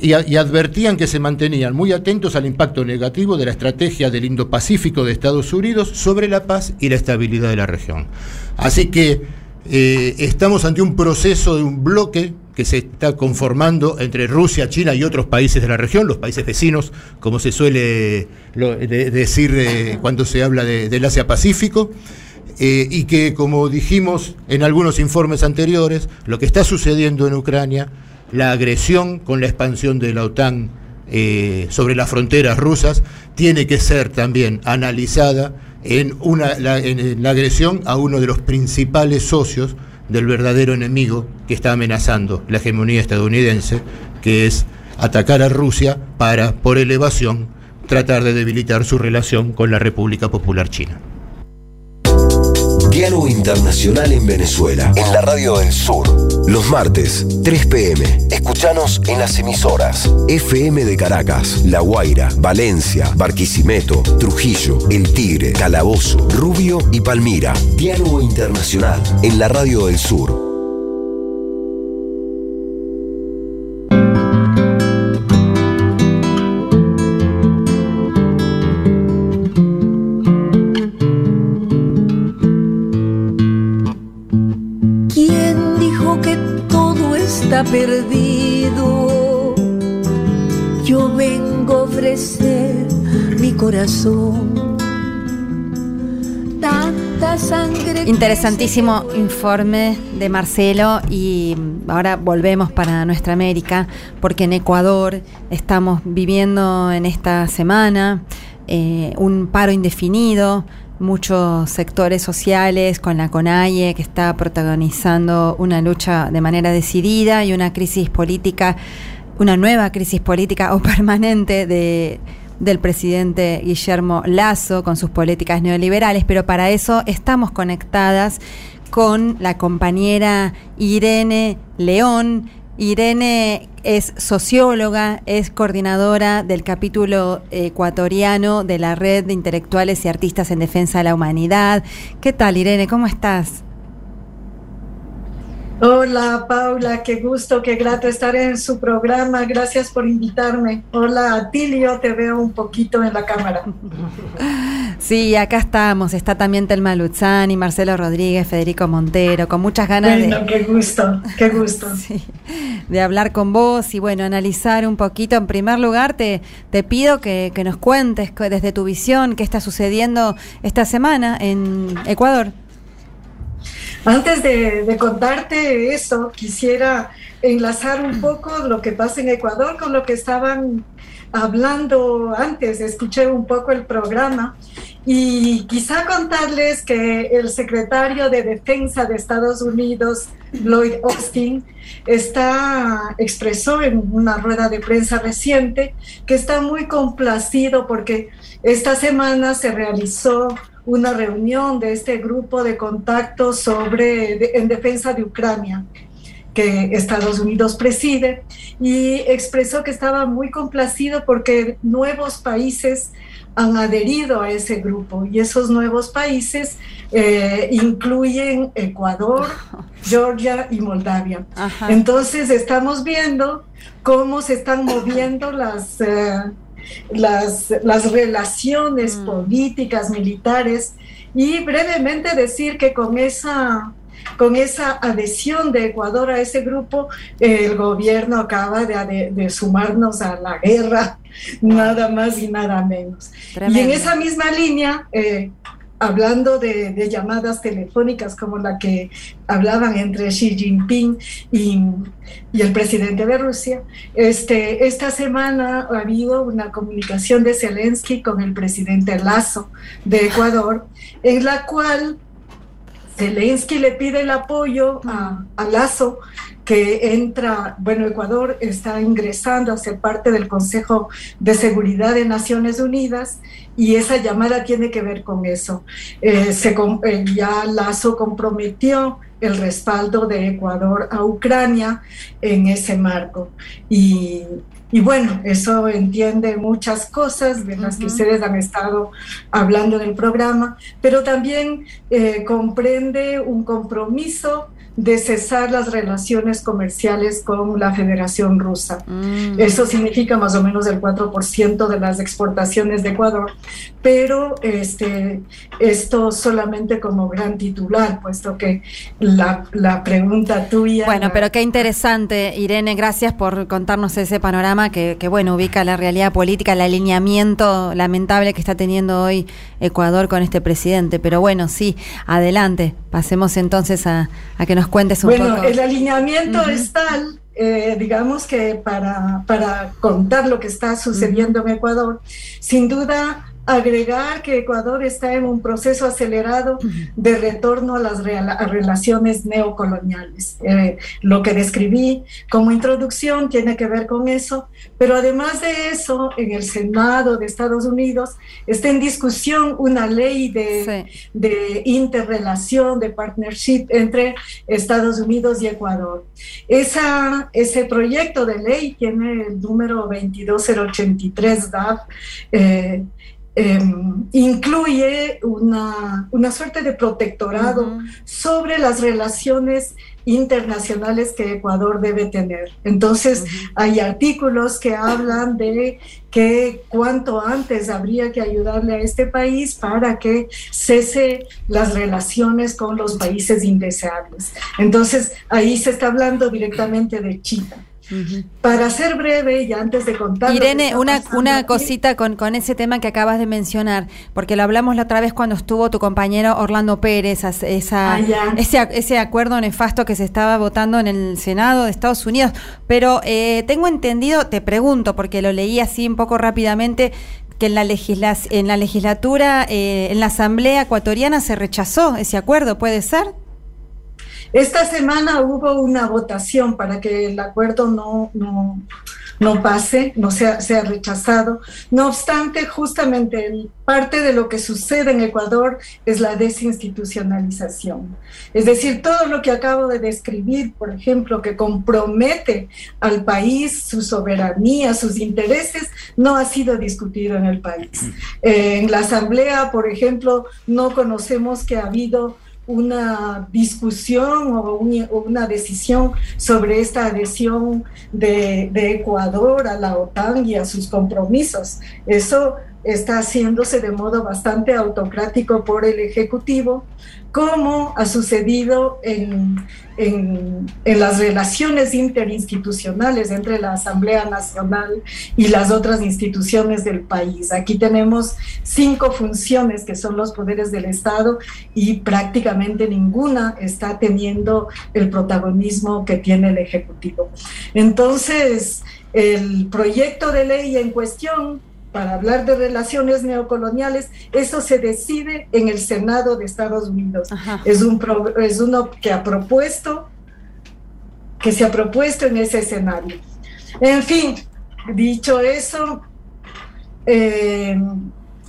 y, advertían que se mantenían muy atentos al impacto negativo de la estrategia del Indo-Pacífico de Estados Unidos sobre la paz y la estabilidad de la región. Así que eh, estamos ante un proceso de un bloque que se está conformando entre Rusia, China y otros países de la región, los países vecinos, como se suele decir eh, cuando se habla del Asia-Pacífico. Eh, y que, como dijimos en algunos informes anteriores, lo que está sucediendo en Ucrania la agresión con la expansión de la OTAN eh, sobre las fronteras rusas tiene que ser también analizada en, una, la, en la agresión a uno de los principales socios del verdadero enemigo que está amenazando la hegemonía estadounidense, que es atacar a Rusia para, por elevación, tratar de debilitar su relación con la República Popular China. Diálogo Internacional en Venezuela, en la Radio del Sur. Los martes, 3 pm. Escuchanos en las emisoras FM de Caracas, La Guaira, Valencia, Barquisimeto, Trujillo, El Tigre, Calabozo, Rubio y Palmira. Diálogo Internacional en la Radio del Sur. Perdido? Yo vengo a ofrecer mi corazón. Tanta sangre. Interesantísimo informe de Marcelo y ahora volvemos para nuestra América porque en Ecuador estamos viviendo en esta semana eh, un paro indefinido, muchos sectores sociales con la CONAIE que está protagonizando una lucha de manera decidida y una crisis política, una nueva crisis política o permanente de del presidente Guillermo Lazo con sus políticas neoliberales, pero para eso estamos conectadas con la compañera Irene León. Irene es socióloga, es coordinadora del capítulo ecuatoriano de la Red de Intelectuales y Artistas en Defensa de la Humanidad. ¿Qué tal, Irene? ¿Cómo estás? Hola Paula, qué gusto, qué grato estar en su programa. Gracias por invitarme. Hola Atilio, te veo un poquito en la cámara. Sí, acá estamos. Está también Telma Luzani, Marcelo Rodríguez, Federico Montero, con muchas ganas Bueno, de, qué gusto, qué gusto. Sí, de hablar con vos y bueno, analizar un poquito. En primer lugar, te, te pido que, que nos cuentes desde tu visión qué está sucediendo esta semana en Ecuador. Antes de, de contarte eso, quisiera enlazar un poco lo que pasa en Ecuador con lo que estaban hablando antes. Escuché un poco el programa y quizá contarles que el secretario de Defensa de Estados Unidos, Lloyd Austin, está expresó en una rueda de prensa reciente que está muy complacido porque esta semana se realizó una reunión de este grupo de contacto sobre de- en defensa de Ucrania que Estados Unidos preside y expresó que estaba muy complacido porque nuevos países han adherido a ese grupo y esos nuevos países eh, incluyen Ecuador, Georgia y Moldavia. Ajá. Entonces estamos viendo cómo se están moviendo las, eh, las, las relaciones políticas, militares y brevemente decir que con esa con esa adhesión de Ecuador a ese grupo, el gobierno acaba de, sumarnos a la guerra, nada más y nada menos. Y en esa misma línea, eh, hablando de, llamadas telefónicas como la que hablaban entre Xi Jinping y, y el presidente de Rusia, este, esta semana ha habido una comunicación de Zelensky con el presidente Lazo de Ecuador, en la cual Zelensky le pide el apoyo a, Lazo, que entra, bueno, Ecuador está ingresando a ser parte del Consejo de Seguridad de Naciones Unidas y esa llamada tiene que ver con eso. Eh, eh, ya Lazo comprometió el respaldo de Ecuador a Ucrania en ese marco. Y, y bueno, eso entiende muchas cosas de las que ustedes han estado hablando en el programa, pero también eh, comprende un compromiso de cesar las relaciones comerciales con la Federación Rusa. Eso significa más o menos el 4% de las exportaciones de Ecuador, pero este, esto solamente como gran titular, puesto que la, la pregunta tuya... Bueno, pero qué interesante, Irene, gracias por contarnos ese panorama que, que, bueno, ubica la realidad política, el alineamiento lamentable que está teniendo hoy Ecuador con este presidente. Pero bueno, sí, adelante, pasemos entonces a, a que nos cuentes un bueno, poco. el alineamiento es tal, eh, digamos que para, para contar lo que está sucediendo en Ecuador, sin duda agregar que Ecuador está en un proceso acelerado de retorno a las relaciones neocoloniales. Eh, lo que describí como introducción tiene que ver con eso, pero además de eso, en el Senado de Estados Unidos está en discusión una ley de, de interrelación, de partnership entre Estados Unidos y Ecuador. Esa, ese proyecto de ley tiene el número 22083 DAF. Eh, em, incluye una, una, suerte de protectorado sobre las relaciones internacionales que Ecuador debe tener. Entonces, hay artículos que hablan de que cuanto antes habría que ayudarle a este país para que cese las relaciones con los países indeseables. Entonces, ahí se está hablando directamente de China. Para ser breve y antes de contar. Irene, una, una cosita con, con ese tema que acabas de mencionar, porque lo hablamos la otra vez cuando estuvo tu compañero Orlando Pérez, esa, Ah, ese, ese acuerdo nefasto que se estaba votando en el Senado de Estados Unidos. Pero eh, tengo entendido, te pregunto, porque lo leí así un poco rápidamente, que en la, en la legislatura, eh, en la Asamblea Ecuatoriana se rechazó ese acuerdo, ¿puede ser? Esta semana hubo una votación para que el acuerdo no, no, no pase, no sea, sea rechazado. No obstante, justamente parte de lo que sucede en Ecuador es la desinstitucionalización. Es decir, todo lo que acabo de describir, por ejemplo, que compromete al país, su soberanía, sus intereses, no ha sido discutido en el país. Eh, en la Asamblea, por ejemplo, no conocemos que ha habido una discusión o, un- o una decisión sobre esta adhesión de, de Ecuador a la OTAN y a sus compromisos. Eso está haciéndose de modo bastante autocrático por el Ejecutivo, como ha sucedido en, en- las relaciones interinstitucionales entre la Asamblea Nacional y las otras instituciones del país. Aquí tenemos cinco funciones que son los poderes del Estado y prácticamente ninguna está teniendo el protagonismo que tiene el Ejecutivo. Entonces, el proyecto de ley en cuestión para hablar de relaciones neocoloniales, eso se decide en el Senado de Estados Unidos. Es, un pro- es uno que ha propuesto, que se ha propuesto en ese escenario. En fin, dicho eso, eh,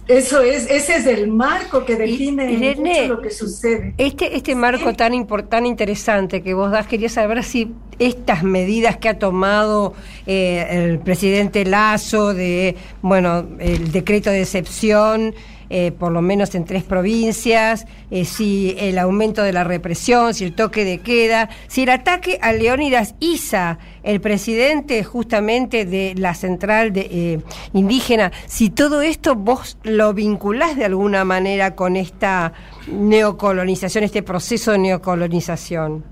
eso es, ese es el marco que define Irene, mucho lo que sucede. Este, este marco tan importante, interesante que vos das, quería saber si estas medidas que ha tomado eh, el presidente Lazo de, bueno, el decreto de excepción, eh, por lo menos en tres provincias, eh, si el aumento de la represión, si el toque de queda, si el ataque a Leónidas Isa, el presidente justamente de la central eh, indígena, si todo esto vos lo vinculás de alguna manera con esta neocolonización, este proceso de neocolonización.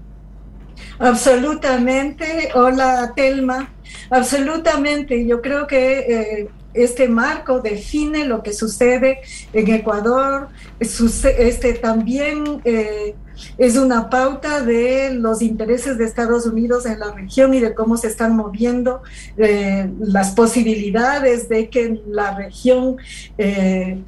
Absolutamente. Hola, Telma. Absolutamente. Yo creo que este marco define lo que sucede en Ecuador. Este también eh, es una pauta de los intereses de Estados Unidos en la región y de cómo se están moviendo eh, las posibilidades de que la región eh,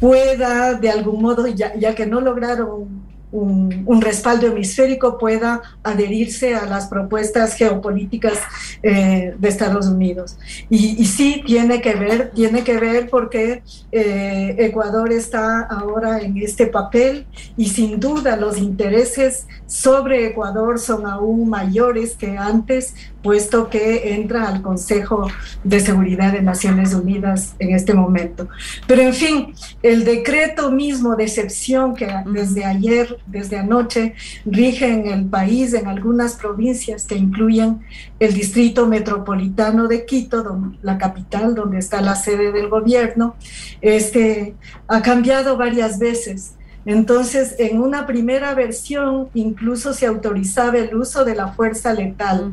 pueda, de algún modo, ya que no lograron un, respaldo hemisférico, pueda adherirse a las propuestas geopolíticas eh, de Estados Unidos. Y, y sí, tiene que ver, tiene que ver porque eh, Ecuador está ahora en este papel y sin duda los intereses sobre Ecuador son aún mayores que antes, puesto que entra al Consejo de Seguridad de Naciones Unidas en este momento. Pero en fin, el decreto mismo de excepción que desde ayer, desde anoche, rige en el país, en algunas provincias que incluyen el distrito metropolitano de Quito, donde- la capital, donde está la sede del gobierno, este, ha cambiado varias veces. Entonces, en una primera versión incluso se autorizaba el uso de la fuerza letal.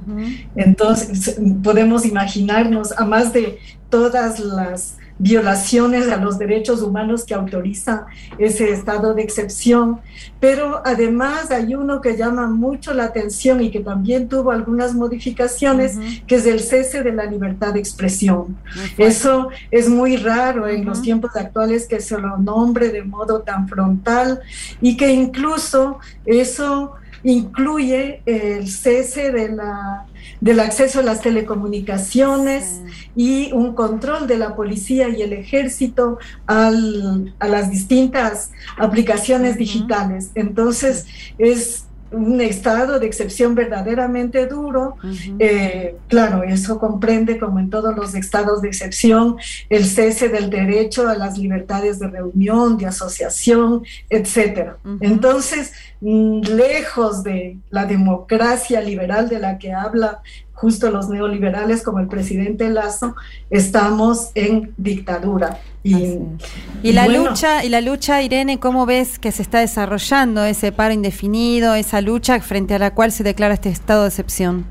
Entonces, podemos imaginarnos, a más de todas las violaciones a los derechos humanos que autoriza ese estado de excepción, pero además hay uno que llama mucho la atención y que también tuvo algunas modificaciones, que es el cese de la libertad de expresión. Eso es muy raro en los tiempos actuales que se lo nombre de modo tan frontal y que incluso eso incluye el cese de la, del acceso a las telecomunicaciones y un control de la policía y el ejército al, a las distintas aplicaciones digitales. Entonces, es un estado de excepción verdaderamente duro. Eh, claro, eso comprende, como en todos los estados de excepción, el cese del derecho a las libertades de reunión, de asociación, etcétera. Entonces, mm, lejos de la democracia liberal de la que habla justo los neoliberales como el presidente Lazo, estamos en dictadura. Y, la lucha, y la lucha, Irene, ¿cómo ves que se está desarrollando ese paro indefinido, esa lucha frente a la cual se declara este estado de excepción?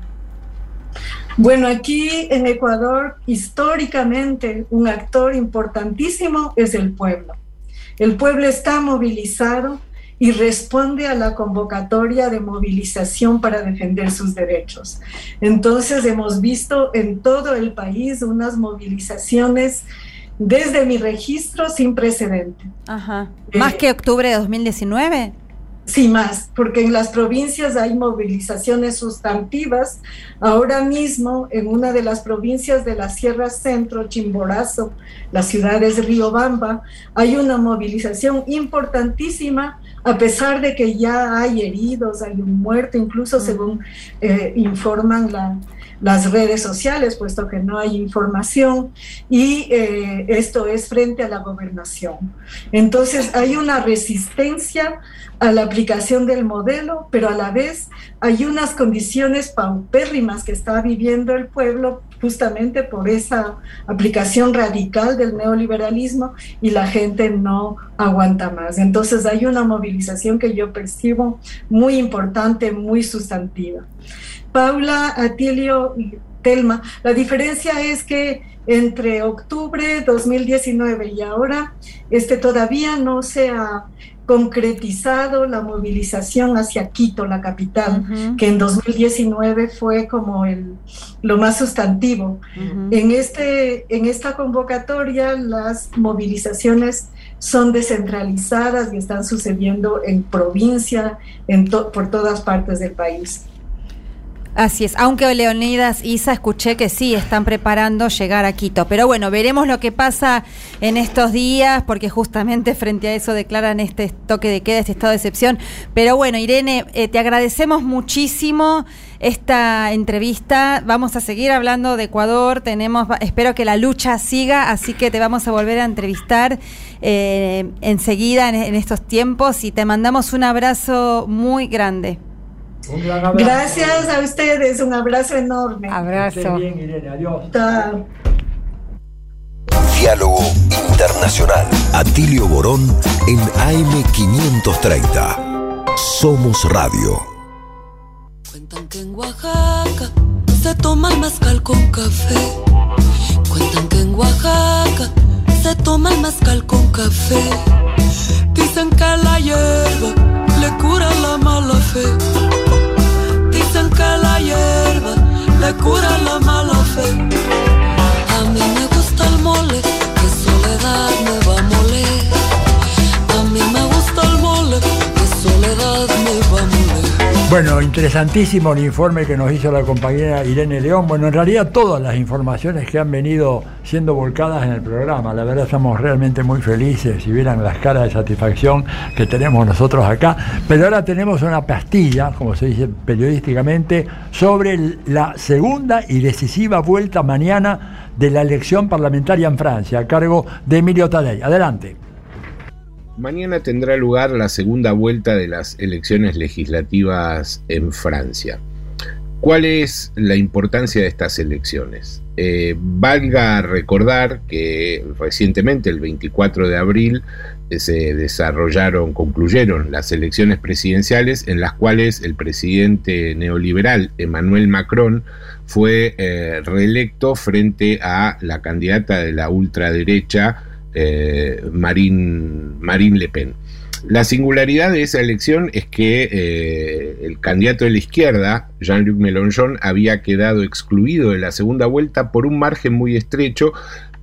Bueno, aquí en Ecuador, históricamente, un actor importantísimo es el pueblo. El pueblo está movilizado y responde a la convocatoria de movilización para defender sus derechos. Entonces hemos visto en todo el país unas movilizaciones desde mi registro sin precedente. Ajá. ¿Más que octubre de 2019? Sí, más, porque en las provincias hay movilizaciones sustantivas. Ahora mismo, en una de las provincias de la Sierra Centro, Chimborazo, la ciudad de Riobamba, hay una movilización importantísima, a pesar de que ya hay heridos, hay un muerto, incluso según eh, informan la, las redes sociales, puesto que no hay información, y eh, esto es frente a la gobernación. Entonces hay una resistencia a la aplicación del modelo, pero a la vez hay unas condiciones paupérrimas que está viviendo el pueblo justamente por esa aplicación radical del neoliberalismo y la gente no aguanta más. Entonces hay una movilización que yo percibo muy importante, muy sustantiva. Paula, Atilio y Telma, la diferencia es que entre octubre 2019 y ahora, este todavía no se ha concretizado la movilización hacia Quito, la capital, que en 2019 fue como el, lo más sustantivo. en, este, en esta convocatoria las movilizaciones son descentralizadas y están sucediendo en provincia, en por todas partes del país. Así es, aunque Leonidas Isa escuché que sí están preparando llegar a Quito, pero bueno, veremos lo que pasa en estos días, porque justamente frente a eso declaran este toque de queda, este estado de excepción. Pero bueno, Irene, eh, te agradecemos muchísimo esta entrevista. Vamos a seguir hablando de Ecuador, tenemos, espero que la lucha siga, así que te vamos a volver a entrevistar eh, enseguida en estos tiempos y te mandamos un abrazo muy grande. Gracias a ustedes, un abrazo enorme. Abrazo. Bien, Irene, adiós. Diálogo Internacional. Atilio Borón en AM530. Somos Radio. Cuentan que en Oaxaca se toma el mezcal con café. Cuentan que en Oaxaca se toma el mezcal con café. Dicen que la hierba le cura la mala fe que la hierba le cura la mala fe. A mí me gusta el mole, Bueno, interesantísimo el informe que nos hizo la compañera Irene León. Bueno, en realidad todas las informaciones que han venido siendo volcadas en el programa. La verdad estamos realmente muy felices si vieran las caras de satisfacción que tenemos nosotros acá. Pero ahora tenemos una pastilla, como se dice periodísticamente, sobre la segunda y decisiva vuelta mañana de la elección parlamentaria en Francia, a cargo de Emilio Tadei. Adelante. Mañana tendrá lugar la segunda vuelta de las elecciones legislativas en Francia. ¿Cuál es la importancia de estas elecciones? Eh, valga recordar que recientemente, el 24 de abril, se desarrollaron, concluyeron las elecciones presidenciales en las cuales el presidente neoliberal Emmanuel Macron fue eh, reelecto frente a la candidata de la ultraderecha eh, Marine, Le Pen. La singularidad de esa elección es que eh, el candidato de la izquierda, Jean-Luc Mélenchon, había quedado excluido de la segunda vuelta por un margen muy estrecho,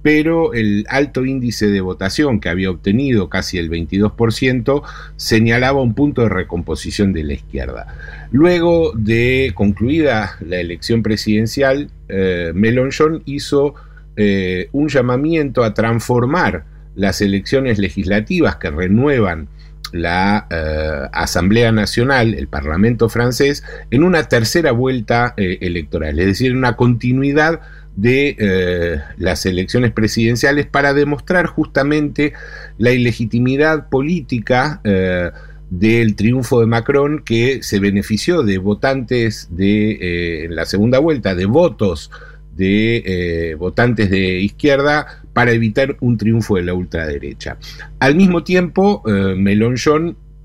pero el alto índice de votación que había obtenido, casi el 22%, señalaba un punto de recomposición de la izquierda. Luego de concluida la elección presidencial, eh, Mélenchon hizo eh, un llamamiento a transformar las elecciones legislativas que renuevan la eh, Asamblea Nacional, el Parlamento francés, en una tercera vuelta eh, electoral, es decir, una continuidad de las elecciones presidenciales para demostrar justamente la ilegitimidad política del triunfo de Macron que se benefició de votantes de en la segunda vuelta, de votos de votantes de izquierda para evitar un triunfo de la ultraderecha. Al mismo tiempo, eh,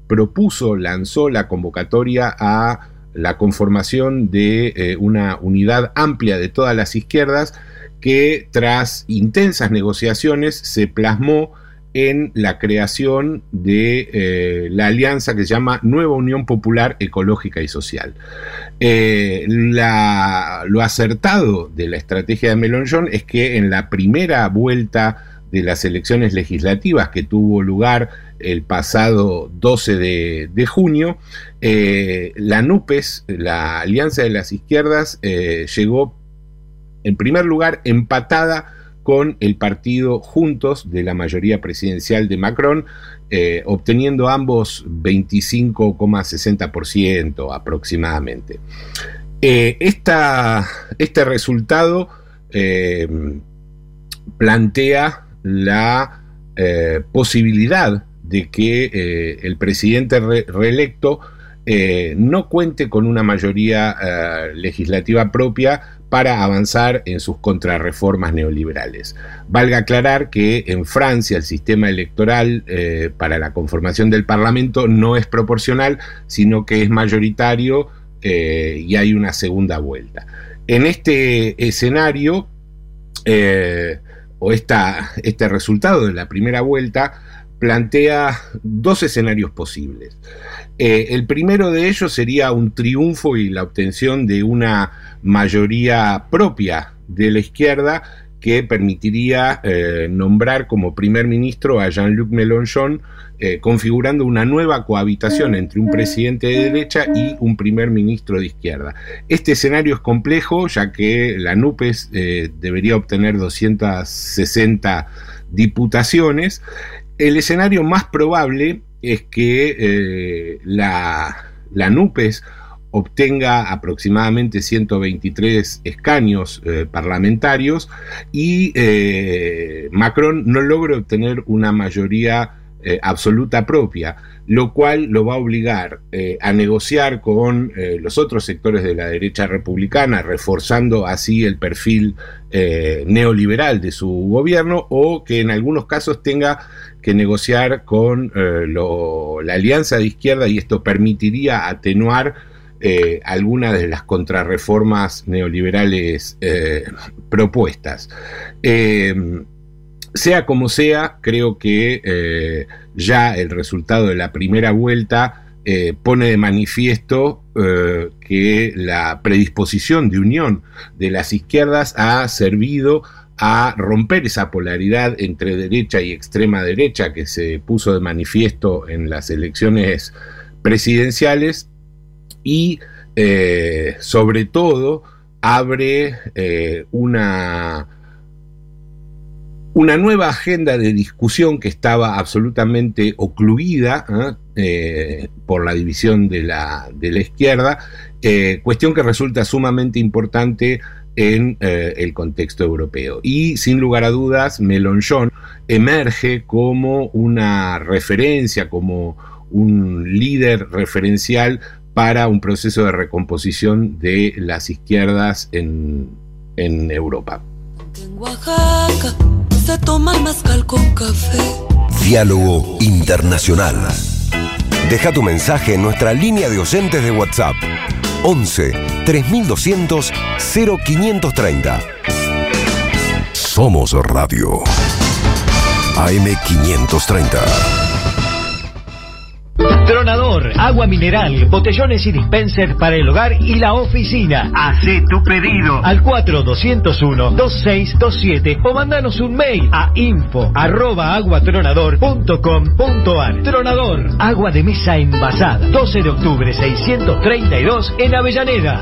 propuso, lanzó la convocatoria a la conformación de eh, una unidad amplia de todas las izquierdas que tras intensas negociaciones se plasmó en la creación de eh, la alianza que se llama Nueva Unión Popular Ecológica y Social. Eh, lo acertado de la estrategia de Mélenchon es que en la primera vuelta de las elecciones legislativas que tuvo lugar el pasado 12 de, junio, eh, la NUPES, la Alianza de las Izquierdas, llegó en primer lugar empatada con el partido Juntos de la mayoría presidencial de Macron, eh, obteniendo ambos 25,60% aproximadamente. Eh, este resultado eh, plantea la posibilidad de que el presidente reelecto no cuente con una mayoría legislativa propia, para avanzar en sus contrarreformas neoliberales. Valga aclarar que en Francia el sistema electoral eh, para la conformación del Parlamento no es proporcional, sino que es mayoritario eh, y hay una segunda vuelta. En este escenario, eh, o este resultado de la primera vuelta, plantea dos escenarios posibles. el primero de ellos sería un triunfo y la obtención de una mayoría propia de la izquierda que permitiría eh, nombrar como primer ministro a Jean-Luc Mélenchon, eh, configurando una nueva cohabitación entre un presidente de derecha y un primer ministro de izquierda. Este escenario es complejo, ya que la NUPES eh, debería obtener 260 diputaciones. El escenario más probable es que la, la NUPES obtenga aproximadamente 123 escaños eh, parlamentarios y eh, Macron no logre obtener una mayoría eh, absoluta propia, lo cual lo va a obligar a negociar con los otros sectores de la derecha republicana, reforzando así el perfil neoliberal de su gobierno, o que en algunos casos tenga que negociar con la alianza de izquierda y esto permitiría atenuar eh, algunas de las contrarreformas neoliberales eh, propuestas. Eh, sea como sea, creo que ya el resultado de la primera vuelta pone de manifiesto que la predisposición de unión de las izquierdas ha servido a romper esa polaridad entre derecha y extrema derecha que se puso de manifiesto en las elecciones presidenciales y eh, sobre todo abre eh, una, una nueva agenda de discusión que estaba absolutamente ocluida ¿ah? eh, por la división de la, izquierda, cuestión que resulta sumamente importante en el contexto europeo. Y sin lugar a dudas, Mélenchon emerge como una referencia, como un líder referencial para un proceso de recomposición de las izquierdas en, Europa. En Oaxaca se toma el mezcal con café. Diálogo Internacional. Deja tu mensaje en nuestra línea de oyentes de WhatsApp 11 3200 0530. Somos Radio. AM530. Agua mineral, botellones y dispenser para el hogar y la oficina. Hacé tu pedido al 4201-2627 o mandanos un mail a info arroba aguatronador.com.ar. Tronador, agua de mesa envasada. 12 de octubre 632 en Avellaneda.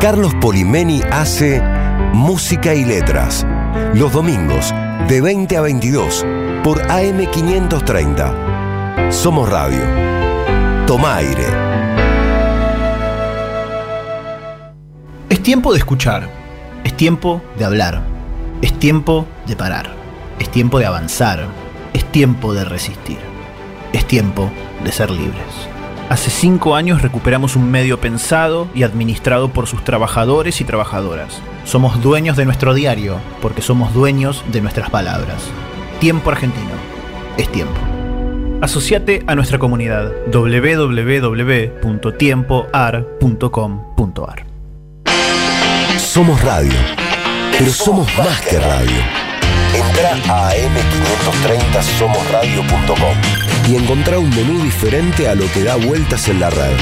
Carlos Polimeni hace Música y Letras. Los domingos, de 20 a 22, por AM530. Somos Radio. Toma aire. Es tiempo de escuchar. Es tiempo de hablar. Es tiempo de parar. Es tiempo de avanzar. Es tiempo de resistir. Es tiempo de ser libres. Hace cinco años recuperamos un medio pensado y administrado por sus trabajadores y trabajadoras. Somos dueños de nuestro diario porque somos dueños de nuestras palabras. Tiempo argentino. Es tiempo. Asociate a nuestra comunidad www.tiempoar.com.ar. Somos radio, pero somos más que radio. Entra a am530somosradio.com y encontrá un menú diferente a lo que da vueltas en la red.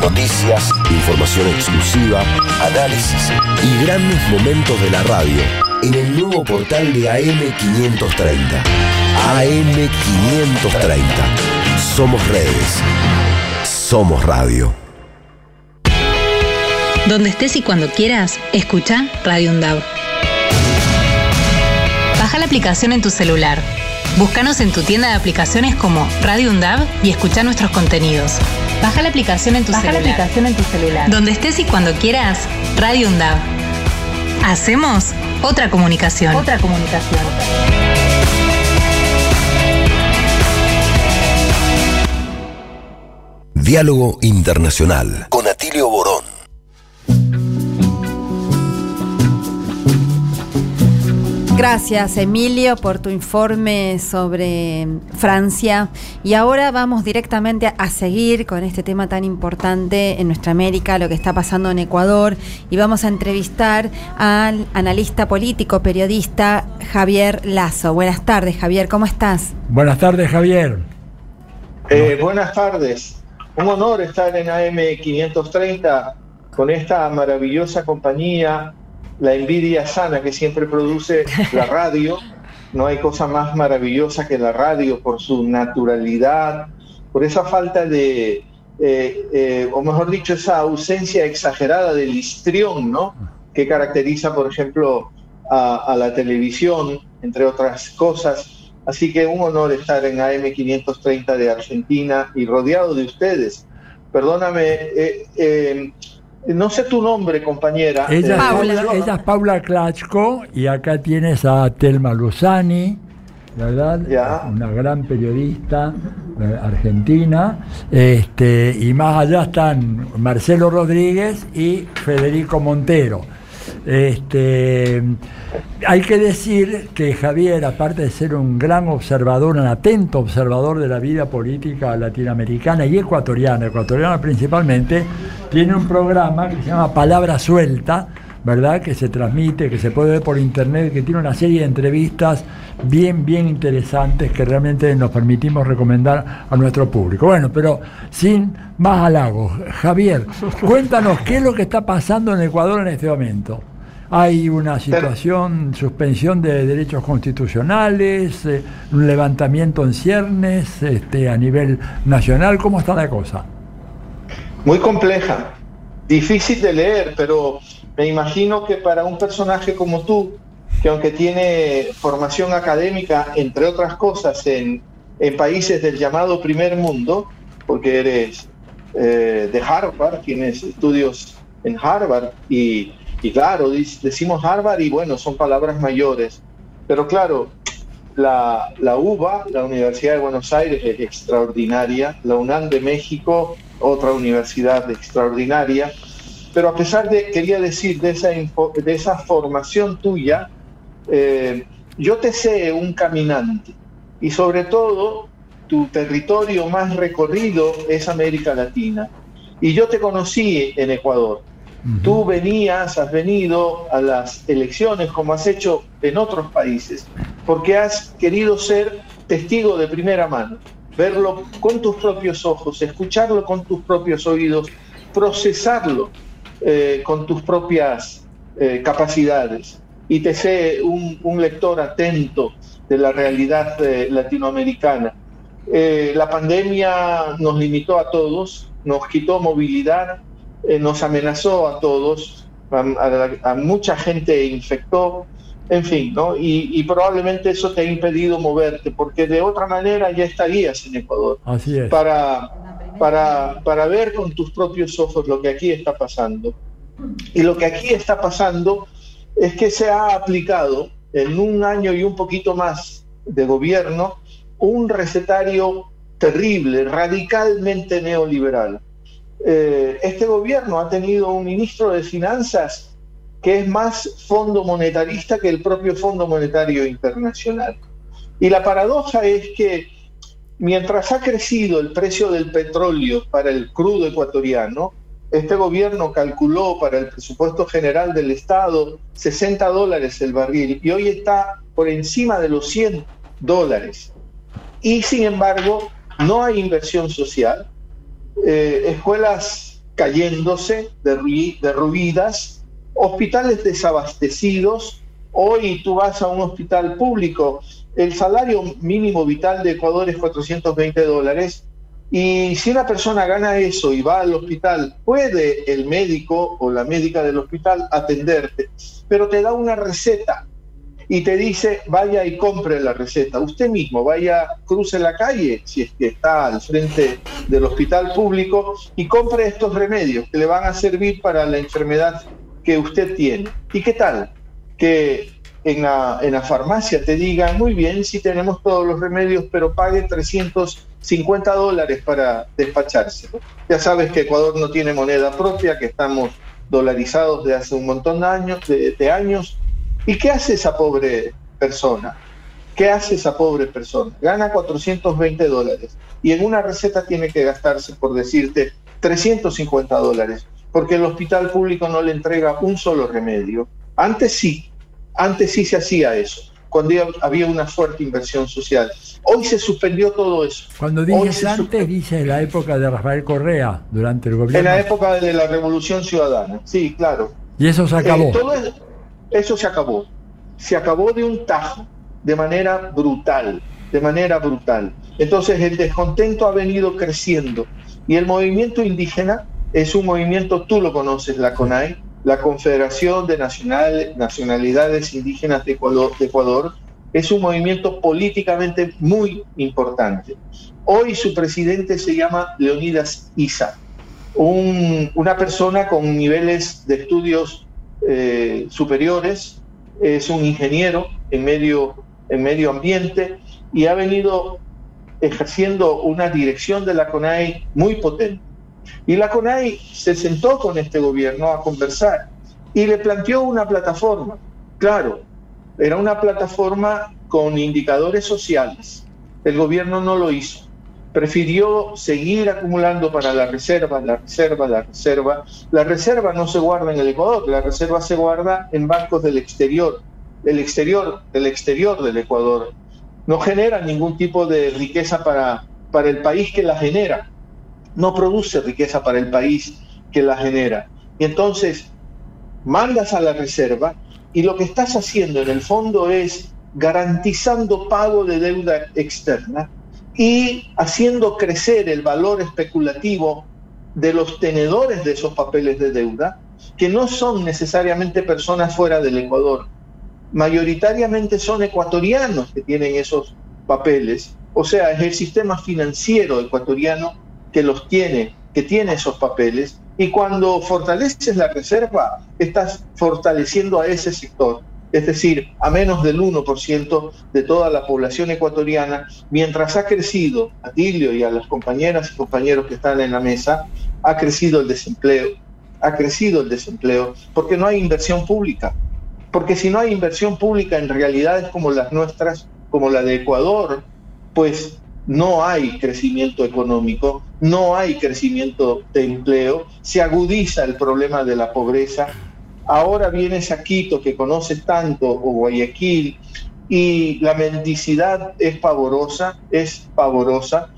Noticias, información exclusiva, análisis y grandes momentos de la radio en el nuevo portal de AM530. AM530. Somos redes. Somos radio. Donde estés y cuando quieras, escucha Radio UNDAV. Baja la aplicación en tu celular. Búscanos en tu tienda de aplicaciones como Radio UNDAV y escucha nuestros contenidos. Baja la aplicación en tu Baja la celular. aplicación en tu celular. Donde estés y cuando quieras, Radio UNDAV. Hacemos otra comunicación. Otra comunicación. Diálogo Internacional Gracias, Emilio, por tu informe sobre Francia. Y ahora vamos directamente a, seguir con este tema tan importante en nuestra América, lo que está pasando en Ecuador. Y vamos a entrevistar al analista político, periodista Javier Lazo. Buenas tardes, Javier, ¿cómo estás? Buenas tardes, Javier. Eh, buenas tardes. Un honor estar en AM530 con esta maravillosa compañía, la envidia sana que siempre produce la radio. No hay cosa más maravillosa que la radio por su naturalidad, por esa falta de, eh, eh, o mejor dicho, esa ausencia exagerada del histrión, ¿no? Que caracteriza, por ejemplo, a, a la televisión, entre otras cosas. Así que un honor estar en AM530 de Argentina y rodeado de ustedes. Perdóname, eh, eh, no sé tu nombre, compañera. Ella, Eh, es Paula, ella es Paula Klachko y acá tienes a Telma Luzani, ¿verdad? Una gran periodista eh, argentina. Este, y más allá están Marcelo Rodríguez y Federico Montero. Este, hay que decir que Javier, aparte de ser un gran observador, un atento observador de la vida política latinoamericana y ecuatoriana, ecuatoriana principalmente, tiene un programa que se llama Palabra Suelta, ¿verdad? Que se transmite, que se puede ver por internet, que tiene una serie de entrevistas bien, bien interesantes que realmente nos permitimos recomendar a nuestro público. Bueno, pero sin más halagos. Javier, cuéntanos qué es lo que está pasando en Ecuador en este momento. Hay una situación, suspensión de derechos constitucionales, eh, un levantamiento en ciernes este, a nivel nacional. ¿Cómo está la cosa? Muy compleja, difícil de leer, pero me imagino que para un personaje como tú, que aunque tiene formación académica, entre otras cosas, en, en países del llamado primer mundo, porque eres eh, de Harvard, tienes estudios en Harvard y, y claro, decimos Harvard y bueno, son palabras mayores, pero claro, la, la, UBA, la Universidad de Buenos Aires, es extraordinaria, la UNAM de México, otra universidad extraordinaria, pero a pesar de, quería decir, de esa, de esa formación tuya, eh, yo te sé un caminante y sobre todo tu territorio más recorrido es América Latina. Y yo te conocí en Ecuador. Tú venías, has venido a las elecciones como has hecho en otros países, porque has querido ser testigo de primera mano, verlo con tus propios ojos, escucharlo con tus propios oídos, procesarlo eh, con tus propias eh, capacidades. Y te sé un, lector atento de la realidad eh, latinoamericana. la pandemia nos limitó a todos, nos quitó movilidad, eh, nos amenazó a todos, a, mucha gente infectó, en fin, ¿no? Y, probablemente eso te ha impedido moverte, porque de otra manera ya estarías en Ecuador. Así es. Para, para, para ver con tus propios ojos lo que aquí está pasando. Y lo que aquí está pasando es que se ha aplicado en un año y un poquito más de gobierno un recetario terrible, radicalmente neoliberal eh, este gobierno ha tenido un ministro de Finanzas que es más fondo monetarista que el propio Fondo Monetario Internacional. Y la paradoja es que mientras ha crecido el precio del petróleo para el crudo ecuatoriano, este gobierno calculó para el presupuesto general del Estado 60 dólares el barril y hoy está por encima de los 100 dólares. Y sin embargo, no hay inversión social, eh, escuelas cayéndose, derruidas, hospitales desabastecidos. Hoy tú vas a un hospital público, el salario mínimo vital de Ecuador es 420 dólares y si una persona gana eso y va al hospital, puede el médico o la médica del hospital atenderte, pero te da una receta y te dice vaya y compre la receta. Usted mismo vaya, cruce la calle, si es que está al frente del hospital público, y compre estos remedios que le van a servir para la enfermedad que usted tiene. ¿Y qué tal? Que en la, en la farmacia te digan, muy bien, si tenemos todos los remedios, pero pague 350 dólares para despacharse. Ya sabes que Ecuador no tiene moneda propia, que estamos dolarizados de hace un montón de años, de años ¿Y qué hace esa pobre persona? ¿Qué hace esa pobre persona? Gana 420 dólares y en una receta tiene que gastarse, por decirte, 350 dólares, porque el hospital público no le entrega un solo remedio. Antes sí, antes sí se hacía eso, cuando había una fuerte inversión social. Hoy se suspendió todo eso. Cuando dices antes, dice la época de Rafael Correa, durante el gobierno. En la época de la Revolución Ciudadana, sí, claro. Y eso se acabó. Eh, eso se acabó. Se acabó de un tajo, de manera brutal, de manera brutal. Entonces el descontento ha venido creciendo y el movimiento indígena es un movimiento, tú lo conoces, la CONAI, la Confederación de Nacionalidades Indígenas de Ecuador, es un movimiento políticamente muy importante. Hoy su presidente se llama Leonidas Isa, una persona con niveles de estudios eh, superiores, es un ingeniero en medio, en medio ambiente y ha venido ejerciendo una dirección de la CONAI muy potente. Y la CONAI se sentó con este gobierno a conversar y le planteó una plataforma. Claro, era una plataforma con indicadores sociales. El gobierno no lo hizo prefirió seguir acumulando para la reserva, la reserva, la reserva. La reserva no se guarda en el Ecuador, la reserva se guarda en bancos del exterior, del exterior, del exterior del Ecuador. No genera ningún tipo de riqueza para, para el país que la genera. No produce riqueza para el país que la genera. Y entonces mandas a la reserva y lo que estás haciendo en el fondo es garantizando pago de deuda externa y haciendo crecer el valor especulativo de los tenedores de esos papeles de deuda que no son necesariamente personas fuera del Ecuador. Mayoritariamente son ecuatorianos que tienen esos papeles. O sea, es el sistema financiero ecuatoriano que los tiene, que tiene esos papeles. Y cuando fortaleces la reserva, estás fortaleciendo a ese sector es decir, a menos del 1% de toda la población ecuatoriana, mientras ha crecido, a Tilio y a las compañeras y compañeros que están en la mesa, ha crecido el desempleo, ha crecido el desempleo, porque no hay inversión pública. Porque si no hay inversión pública en realidades como las nuestras, como la de Ecuador, pues no hay crecimiento económico, no hay crecimiento de empleo, se agudiza el problema de la pobreza, Ahora vienes a Quito, que conoces tanto, o Guayaquil, y la mendicidad es pavorosa, es pavorosa.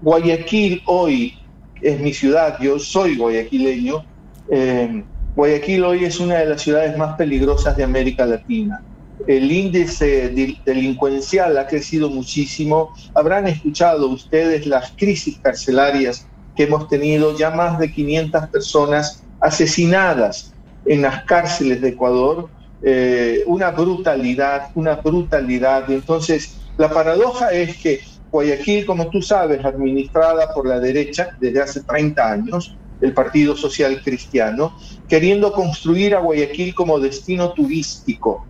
Guayaquil hoy es mi ciudad, yo soy guayaquileño. Eh, Guayaquil hoy es una de las ciudades más peligrosas de América Latina. El índice delincuencial ha crecido muchísimo. Habrán escuchado ustedes las crisis carcelarias que hemos tenido, ya más de 500 personas asesinadas en las cárceles de Ecuador, eh, una brutalidad, una brutalidad. Entonces, la paradoja es que Guayaquil, como tú sabes, administrada por la derecha desde hace 30 años, el Partido Social Cristiano, queriendo construir a Guayaquil como destino turístico.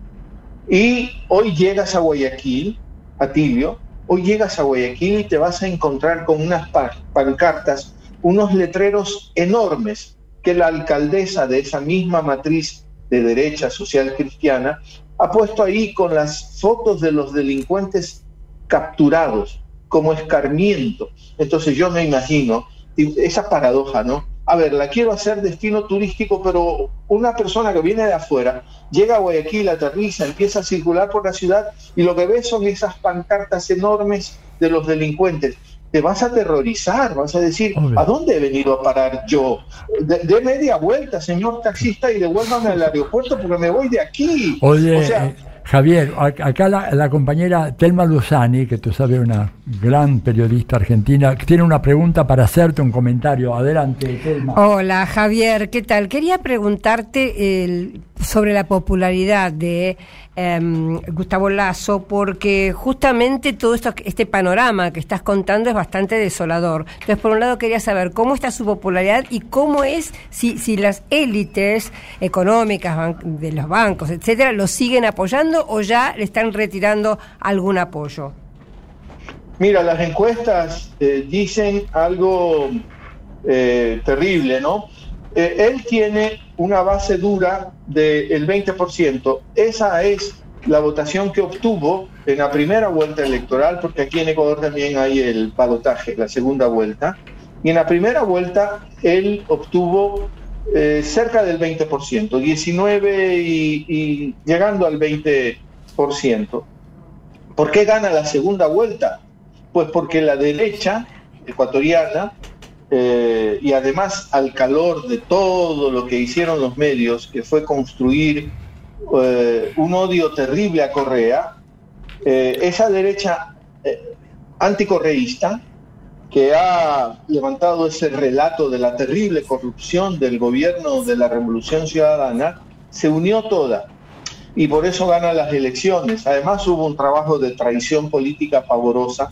Y hoy llegas a Guayaquil, a Tilio, hoy llegas a Guayaquil y te vas a encontrar con unas pancartas, unos letreros enormes que la alcaldesa de esa misma matriz de derecha social cristiana ha puesto ahí con las fotos de los delincuentes capturados como escarmiento. Entonces yo me imagino esa paradoja, ¿no? A ver, la quiero hacer destino turístico, pero una persona que viene de afuera llega a Guayaquil, aterriza, empieza a circular por la ciudad y lo que ve son esas pancartas enormes de los delincuentes te vas a aterrorizar, vas a decir, ¿a dónde he venido a parar yo? De, media vuelta, señor taxista, y devuélvame al aeropuerto porque me voy de aquí. Oye, eh, Javier, acá la, compañera Telma Luzani, que tú sabes, una gran periodista argentina, tiene una pregunta para hacerte, un comentario. Adelante, Telma. Hola, Javier, ¿qué tal? Quería preguntarte sobre la popularidad de em, Gustavo Lazo, porque justamente todo esto, este panorama que estás contando es bastante desolador. Entonces, por un lado, quería saber cómo está su popularidad y cómo es si, las élites económicas de los bancos, etcétera, lo siguen apoyando o ya le están retirando algún apoyo? Mira, las encuestas eh, dicen algo eh, terrible, ¿no? Eh, él tiene una base dura del 20%. Esa es la votación que obtuvo en la primera vuelta electoral, porque aquí en Ecuador también hay el balotaje, la segunda vuelta. Y en la primera vuelta él obtuvo eh, cerca del 20%, 19 y, llegando al 20%. ¿Por qué gana la segunda vuelta? Pues porque la derecha ecuatoriana, eh, y además al calor de todo lo que hicieron los medios, que fue construir eh, un odio terrible a Correa, esa derecha anticorreísta, que ha levantado ese relato de la terrible corrupción del gobierno de la Revolución Ciudadana, se unió toda y por eso gana las elecciones. Además hubo un trabajo de traición política pavorosa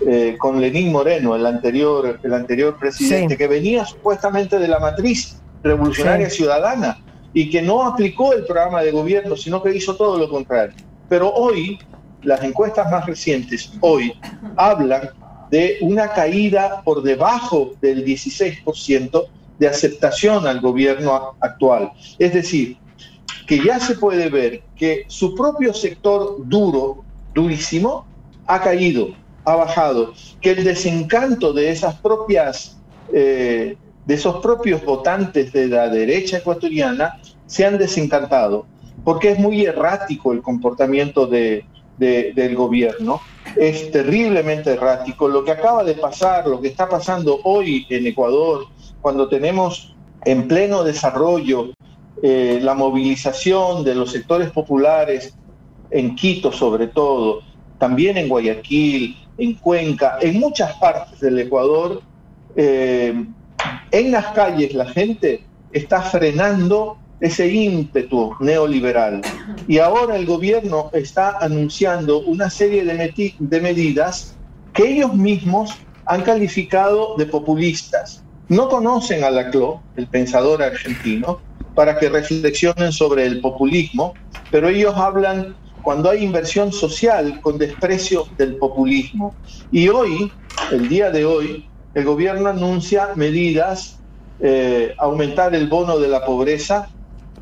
eh, con Lenín Moreno, el anterior, el anterior presidente, que venía supuestamente de la matriz revolucionaria ciudadana y que no aplicó el programa de gobierno, sino que hizo todo lo contrario. Pero hoy, las encuestas más recientes, hoy, hablan de una caída por debajo del 16% de aceptación al gobierno actual. Es decir, que ya se puede ver que su propio sector duro, durísimo, ha caído, ha bajado, que el desencanto de esas propias, eh, de esos propios votantes de la derecha ecuatoriana se han desencantado, porque es muy errático el comportamiento de, del gobierno es terriblemente errático. Lo que acaba de pasar, lo que está pasando hoy en Ecuador, cuando tenemos en pleno desarrollo eh, la movilización de los sectores populares en Quito sobre todo, también en Guayaquil, en Cuenca, en muchas partes del Ecuador, eh, en las calles la gente está frenando ese ímpetu neoliberal. Y ahora el gobierno está anunciando una serie de, de medidas que ellos mismos han calificado de populistas. No conocen a Laclau, el pensador argentino, para que reflexionen sobre el populismo, pero ellos hablan cuando hay inversión social con desprecio del populismo. Y hoy, el día de hoy, el gobierno anuncia medidas, eh, aumentar el bono de la pobreza,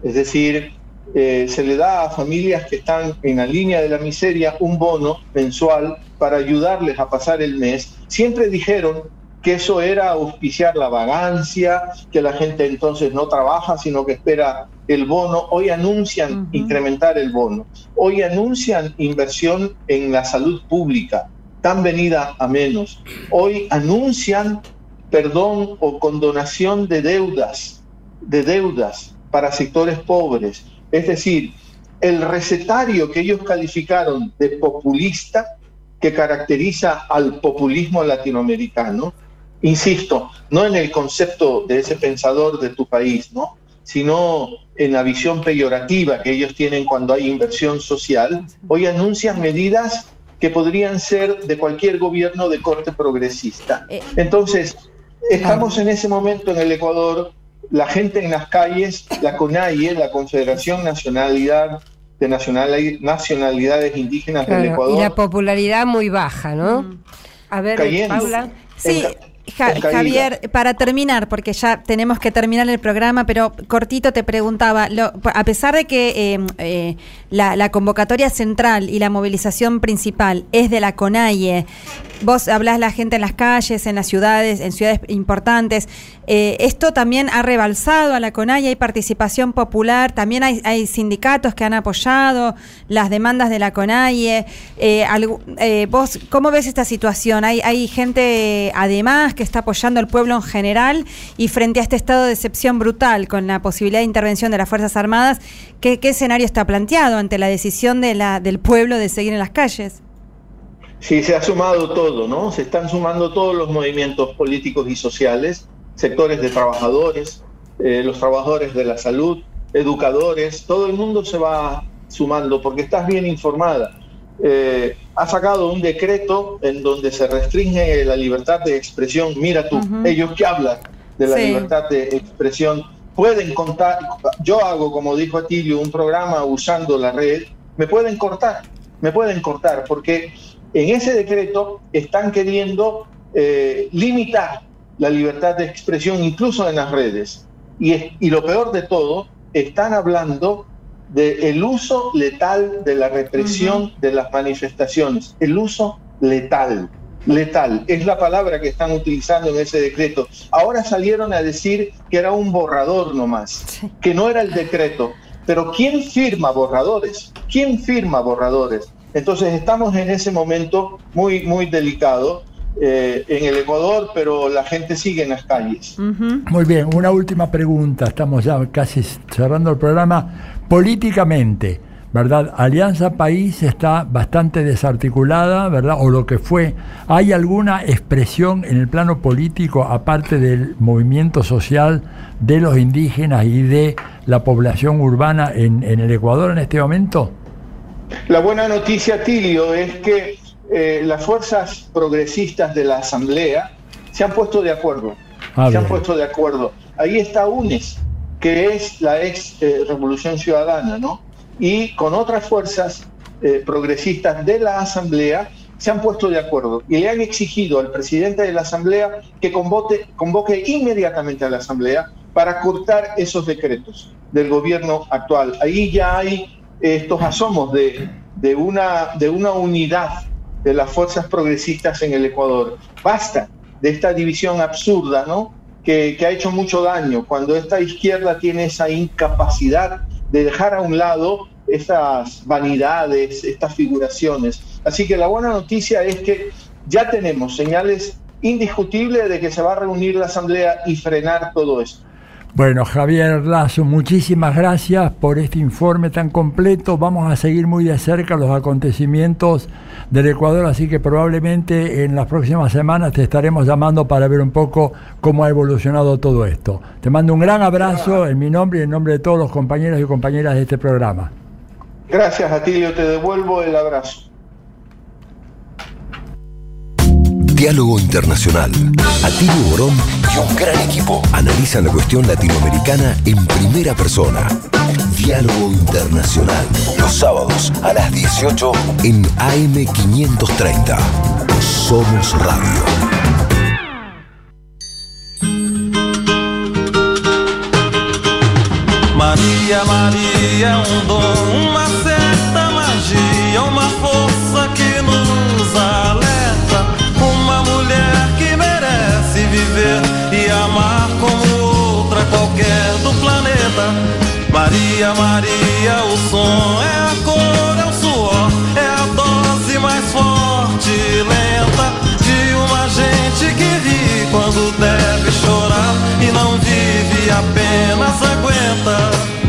es decir, eh, se le da a familias que están en la línea de la miseria un bono mensual para ayudarles a pasar el mes. Siempre dijeron que eso era auspiciar la vagancia, que la gente entonces no trabaja, sino que espera el bono. Hoy anuncian incrementar el bono. Hoy anuncian inversión en la salud pública, tan venida a menos. Hoy anuncian perdón o condonación de deudas, de deudas para sectores pobres. Es decir, el recetario que ellos calificaron de populista, que caracteriza al populismo latinoamericano, insisto, no en el concepto de ese pensador de tu país, ¿no? Sino en la visión peyorativa que ellos tienen cuando hay inversión social, hoy anuncian medidas que podrían ser de cualquier gobierno de corte progresista. Eh, Entonces, estamos en ese momento en el Ecuador, la gente en las calles, la CONAIE, la Confederación Nacionalidad de Nacionalidades Indígenas del Ecuador. Y la popularidad muy baja, ¿no? Mm. A ver, Paula. Sí, Javier, para terminar, porque ya tenemos que terminar el programa, pero cortito te preguntaba, a pesar de que eh, eh, la, convocatoria central y la movilización principal es de la CONAIE, vos hablás la gente en las calles, en las ciudades, en ciudades importantes, eh, esto también ha rebalsado a la CONAIE, hay participación popular, también hay, sindicatos que han apoyado las demandas de la CONAIE. ¿Vos cómo ves esta situación? ¿Hay, hay gente además que está apoyando al pueblo en general y frente a este estado de excepción brutal con la posibilidad de intervención de las Fuerzas Armadas, ¿qué, escenario está planteado ante la decisión de la, del pueblo de seguir en las calles? Sí, se ha sumado todo, ¿no? Se están sumando todos los movimientos políticos y sociales, sectores de trabajadores, eh, los trabajadores de la salud, educadores, todo el mundo se va sumando porque estás bien informada. Eh, ha sacado un decreto en donde se restringe la libertad de expresión. Mira tú, ellos que hablan de la libertad de expresión pueden contar, yo hago, como dijo Atilio, un programa usando la red, me pueden cortar, me pueden cortar, porque en ese decreto están queriendo eh, limitar la libertad de expresión incluso en las redes. Y, y lo peor de todo, están hablando del uso letal de la represión de las manifestaciones, el uso letal. Letal, es la palabra que están utilizando en ese decreto. Ahora salieron a decir que era un borrador nomás, que no era el decreto. Pero ¿quién firma borradores? ¿Quién firma borradores? Entonces estamos en ese momento muy, muy delicado eh, en el Ecuador, pero la gente sigue en las calles. Muy bien, una última pregunta, estamos ya casi cerrando el programa. Políticamente, ¿verdad? Alianza País está bastante desarticulada, ¿verdad? O lo que fue. ¿Hay alguna expresión en el plano político, aparte del movimiento social de los indígenas y de la población urbana en, en el Ecuador en este momento? La buena noticia, Tilio, es que eh, las fuerzas progresistas de la Asamblea se han puesto de acuerdo. Ah, se han puesto de acuerdo. Ahí está UNES, que es la ex eh, Revolución Ciudadana, ¿no? Y con otras fuerzas eh, progresistas de la Asamblea se han puesto de acuerdo y le han exigido al presidente de la Asamblea que convoque, convoque inmediatamente a la Asamblea para cortar esos decretos del gobierno actual. Ahí ya hay estos asomos de, de, una, de una unidad de las fuerzas progresistas en el Ecuador. Basta de esta división absurda, ¿no? Que, ha hecho mucho daño cuando esta izquierda tiene esa incapacidad de dejar a un lado estas vanidades, estas figuraciones. Así que la buena noticia es que ya tenemos señales indiscutibles de que se va a reunir la Asamblea y frenar todo esto. Bueno, Javier Lazo, muchísimas gracias por este informe tan completo. Vamos a seguir muy de cerca los acontecimientos del Ecuador, así que probablemente en las próximas semanas te estaremos llamando para ver un poco cómo ha evolucionado todo esto. Te mando un gran abrazo en mi nombre y en nombre de todos los compañeros y compañeras de este programa. Gracias, Atilio, te devuelvo el abrazo. Diálogo Internacional. Atilio Borón y un gran equipo analizan la cuestión latinoamericana en primera persona. Diálogo Internacional. Los sábados a las 18 en AM530. Somos Radio. Maria, Maria, um dom, uma viver e amar como outra qualquer do planeta. Maria, Maria, o som é a cor, é o suor, é a dose mais forte e lenta de uma gente que ri quando deve chorar e não vive, apenas aguenta.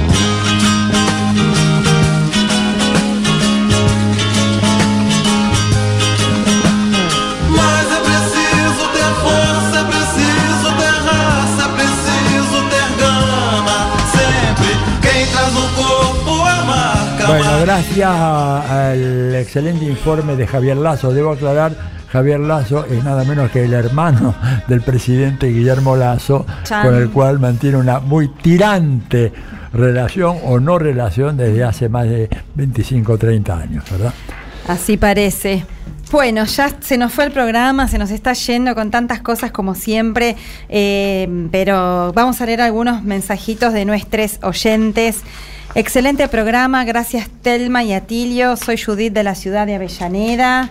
Bueno, gracias al excelente informe de Javier Lazo. Debo aclarar, Javier Lazo es nada menos que el hermano del presidente Guillermo Lazo, Chan. con el cual mantiene una muy tirante relación o no relación desde hace más de 25 o 30 años, ¿verdad? Así parece. Bueno, ya se nos fue el programa, se nos está yendo con tantas cosas como siempre, eh, pero vamos a leer algunos mensajitos de nuestros oyentes. Excelente programa, gracias Telma y Atilio. Soy Judith de la ciudad de Avellaneda.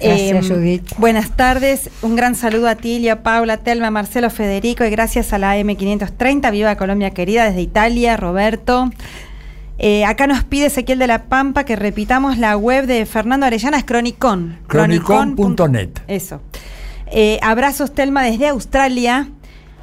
Gracias, Judith. Buenas tardes, un gran saludo a Atilio, a Paula, Telma, Marcelo, Federico y gracias a la M530. Viva Colombia querida desde Italia, Roberto. Eh, acá nos pide Ezequiel de la Pampa que repitamos la web de Fernando Arellana, es Cronicon. Cronicon.net. Eso. Eh, abrazos, Telma, desde Australia.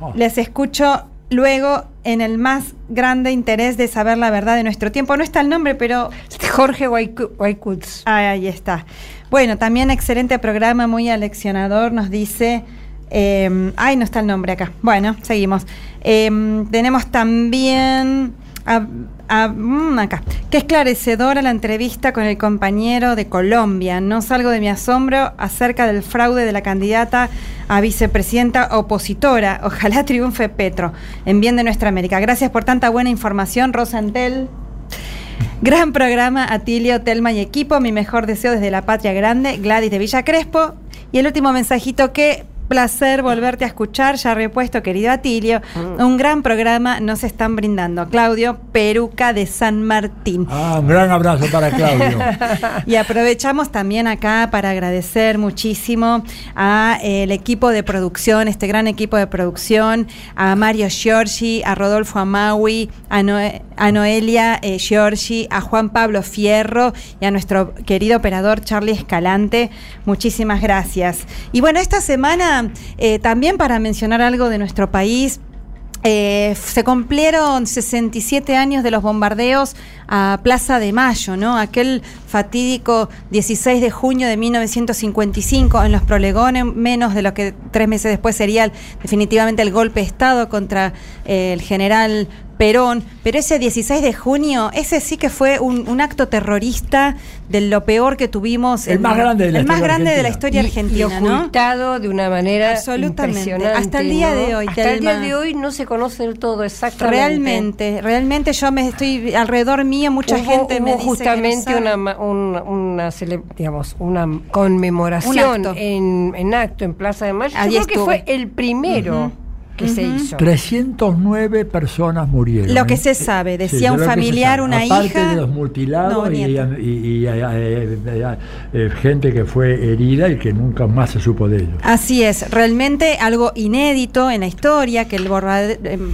Oh. Les escucho luego en el más grande interés de saber la verdad de nuestro tiempo. No está el nombre, pero... Jorge Guaycuts. Ah, ahí está. Bueno, también excelente programa, muy aleccionador, nos dice... eh, ay, no está el nombre acá. Bueno, seguimos. Eh, tenemos también... mm, acá. Qué esclarecedora la entrevista con el compañero de Colombia. No salgo de mi asombro acerca del fraude de la candidata a vicepresidenta opositora. Ojalá triunfe Petro en bien de nuestra América. Gracias por tanta buena información, Rosantel. Gran programa, Atilio, Telma y equipo. Mi mejor deseo desde la Patria Grande, Gladys de Villa Crespo. Y el último mensajito que placer volverte a escuchar, ya repuesto, querido Atilio. Un gran programa nos están brindando. Claudio Peruca de San Martín. Ah, un gran abrazo para Claudio. Y aprovechamos también acá para agradecer muchísimo a eh, el equipo de producción, este gran equipo de producción, a Mario Giorgi, a Rodolfo Amaui, a, Noe- a Noelia eh, Giorgi, a Juan Pablo Fierro y a nuestro querido operador Charlie Escalante. Muchísimas gracias. Y bueno, esta semana eh, también para mencionar algo de nuestro país, eh, se cumplieron 67 años de los bombardeos a Plaza de Mayo, ¿no? Aquel fatídico 16 de junio de 1955 en los prolegones, menos de lo que tres meses después sería definitivamente el golpe de Estado contra eh, el general Perón. Pero ese 16 de junio, ese sí que fue un, un acto terrorista de lo peor que tuvimos. El en- más grande de la el más historia grande de la argentina. historia Y- argentina, y ¿no? ocultado de una manera Absolutamente. impresionante, Hasta el día ¿no? de hoy, Hasta el día de hoy no se conoce del todo exactamente. Realmente, realmente yo me estoy alrededor mío, mucha Hubo- gente me dice justamente que no sabe. una, una, cele- digamos, una conmemoración Un acto. En, en acto en Plaza de Mayo. Yo creo que fue el primero. Que se hizo. 309 personas murieron. Lo que ¿eh? se sabe, decía de un familiar, una Aparte hija. de los mutilados No, y, y- y- eh, eh, gente que fue herida y que nunca más se supo de ellos. Así es, realmente algo inédito en la historia, que el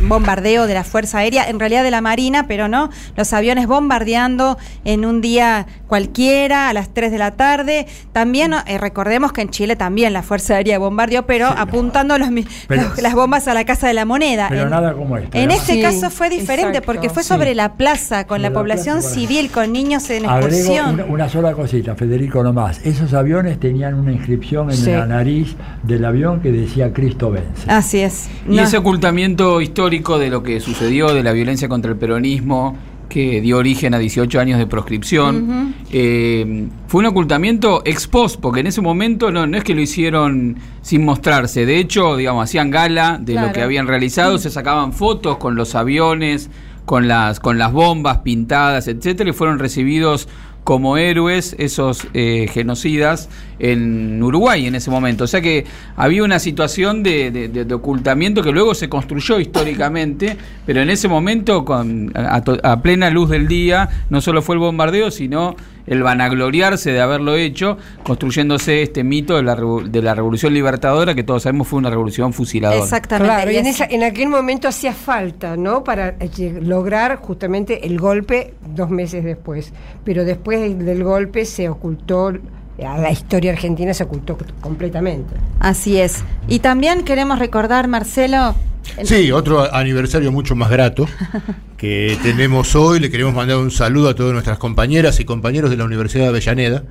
bombardeo de la Fuerza Aérea, en realidad de la Marina, pero no, los aviones bombardeando en un día cualquiera, a las 3 de la tarde. También eh, recordemos que en Chile también la Fuerza Aérea bombardeó, pero apuntando los, mi- Pero- los- las bombas a la Casa de la Moneda. Pero en, nada como esto. en ¿no? este Sí, caso fue diferente exacto. porque fue Sí. sobre la plaza, con Sobre la la población plaza, bueno. civil, con niños en Agrego excursión. una, una sola cosita, Federico, nomás. Esos aviones tenían una inscripción en Sí. la nariz del avión que decía Cristo vence. Así es. Y ese ocultamiento histórico de lo que sucedió, de la violencia contra el peronismo, que dio origen a 18 años de proscripción, eh, fue un ocultamiento ex post, porque en ese momento no, no es que lo hicieron sin mostrarse, de hecho, digamos, hacían gala de Claro. lo que habían realizado, se sacaban fotos con los aviones, con las, con las bombas pintadas, etcétera, y fueron recibidos como héroes esos eh, genocidas en Uruguay en ese momento. O sea que había una situación de, ocultamiento que luego se construyó históricamente, pero en ese momento, con, a, a plena luz del día, no solo fue el bombardeo, sino el vanagloriarse de haberlo hecho, construyéndose este mito de la, de la revolución libertadora, que todos sabemos fue una revolución fusiladora. Exactamente. Claro, y en, es- esa- en aquel momento hacía falta, ¿no? Para eh, lograr justamente el golpe dos meses después. Pero después del golpe se ocultó, a la historia argentina se ocultó completamente. Así es. Y también queremos recordar, Marcelo. el- Sí, otro aniversario mucho más grato que tenemos hoy. Le queremos mandar un saludo a todas nuestras compañeras y compañeros de la Universidad de Avellaneda,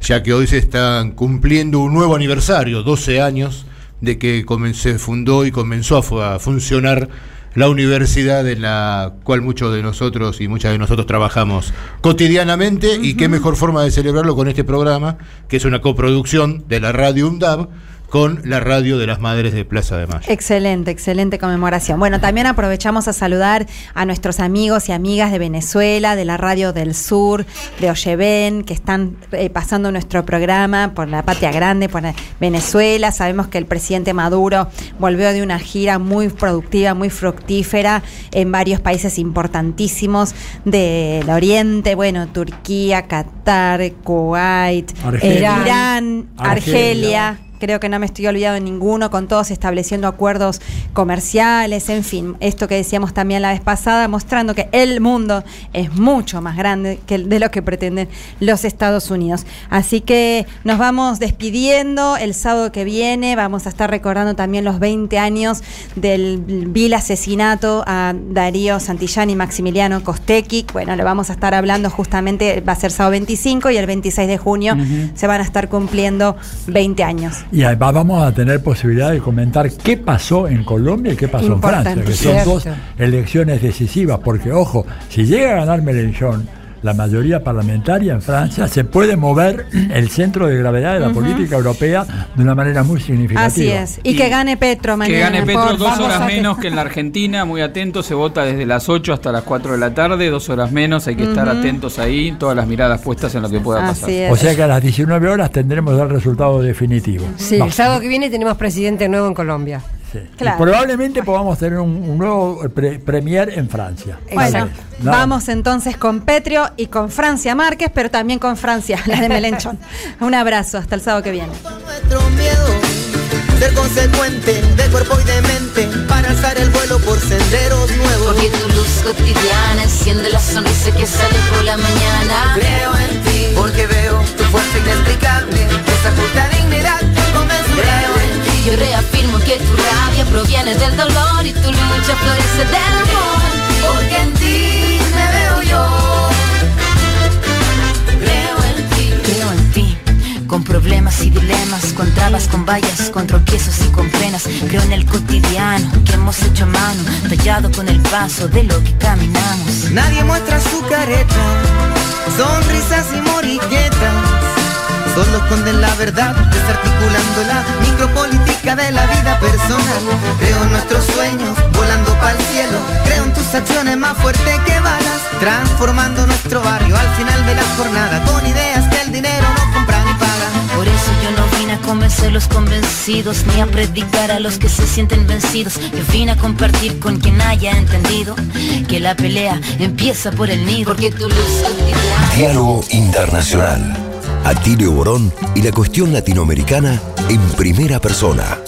ya que hoy se están cumpliendo un nuevo aniversario, 12 años de que se fundó y comenzó a funcionar la universidad en la cual muchos de nosotros y muchas de nosotros trabajamos cotidianamente y qué mejor forma de celebrarlo con este programa, que es una coproducción de la radio UNDAB con la radio de las Madres de Plaza de Mayo. Excelente, excelente conmemoración. Bueno, también aprovechamos a saludar a nuestros amigos y amigas de Venezuela, de la Radio del Sur, de Oyeven, que están eh, pasando nuestro programa por la Patria Grande, por Venezuela. Sabemos que el presidente Maduro volvió de una gira muy productiva, muy fructífera en varios países importantísimos del Oriente, bueno, Turquía, Qatar, Kuwait, Argelia. Irán, Argelia. Argelia creo que no me estoy olvidando de ninguno, con todos estableciendo acuerdos comerciales, en fin, esto que decíamos también la vez pasada, mostrando que el mundo es mucho más grande que de lo que pretenden los Estados Unidos. Así que nos vamos despidiendo el sábado que viene, vamos a estar recordando también los 20 años del vil asesinato a Darío Santillán y Maximiliano Costequi. Bueno, le vamos a estar hablando justamente, va a ser sábado 25 y el 26 de junio se van a estar cumpliendo 20 años. Y va- vamos a tener posibilidad de comentar qué pasó en Colombia y qué pasó en Francia, que son Cierto. dos elecciones decisivas, porque ojo, si llega a ganar Mélenchon, la mayoría parlamentaria en Francia, se puede mover el centro de gravedad de la política europea de una manera muy significativa. Así es. Y, que gane Petro mañana. Que gane Petro por dos horas menos que en la Argentina, muy atentos, se vota desde las 8 hasta las 4 de la tarde, dos horas menos, hay que estar atentos ahí, todas las miradas puestas en lo que pueda pasar. Es. O sea que a las 19 horas tendremos el resultado definitivo. Sí, No, el sábado que viene tenemos presidente nuevo en Colombia. Sí. Claro. Y probablemente podamos tener un, un nuevo pre- premier en Francia. Bueno. No. vamos entonces con Petrio y con Francia Márquez, pero también con Francia, la de Melenchón. Un abrazo, hasta el sábado que viene. nuestro miedo Ser consecuente de cuerpo y de mente Para alzar el vuelo por senderos nuevos Porque tu luz cotidiana enciende la sonrisa que sale por la mañana. Creo en ti porque veo tu fuerza inexplicable Esa justa dignidad inconmensurable Yo reafirmo que tu rabia proviene del dolor y tu lucha florece del amor. Porque en ti me veo yo Creo en ti. Creo en ti. Con problemas y dilemas, con trabas, con vallas, con tropiezos y con penas. Creo en el cotidiano que hemos hecho a mano, tallado con el paso de lo que caminamos. Nadie muestra su careta Sonrisas y morilletas Solo esconden la verdad Desarticulando la micropolítica de la vida personal Creo en nuestros sueños Volando para el cielo Creo en tus acciones más fuertes que balas Transformando nuestro barrio al final de la jornada Con ideas que el dinero no compra ni paga Por eso yo no vine a convencer los convencidos ni a predicar a los que se sienten vencidos. Yo vine a compartir con quien haya entendido que la pelea empieza por el nido. Porque tu luz Diálogo Internacional. Atilio Borón y la cuestión latinoamericana en primera persona.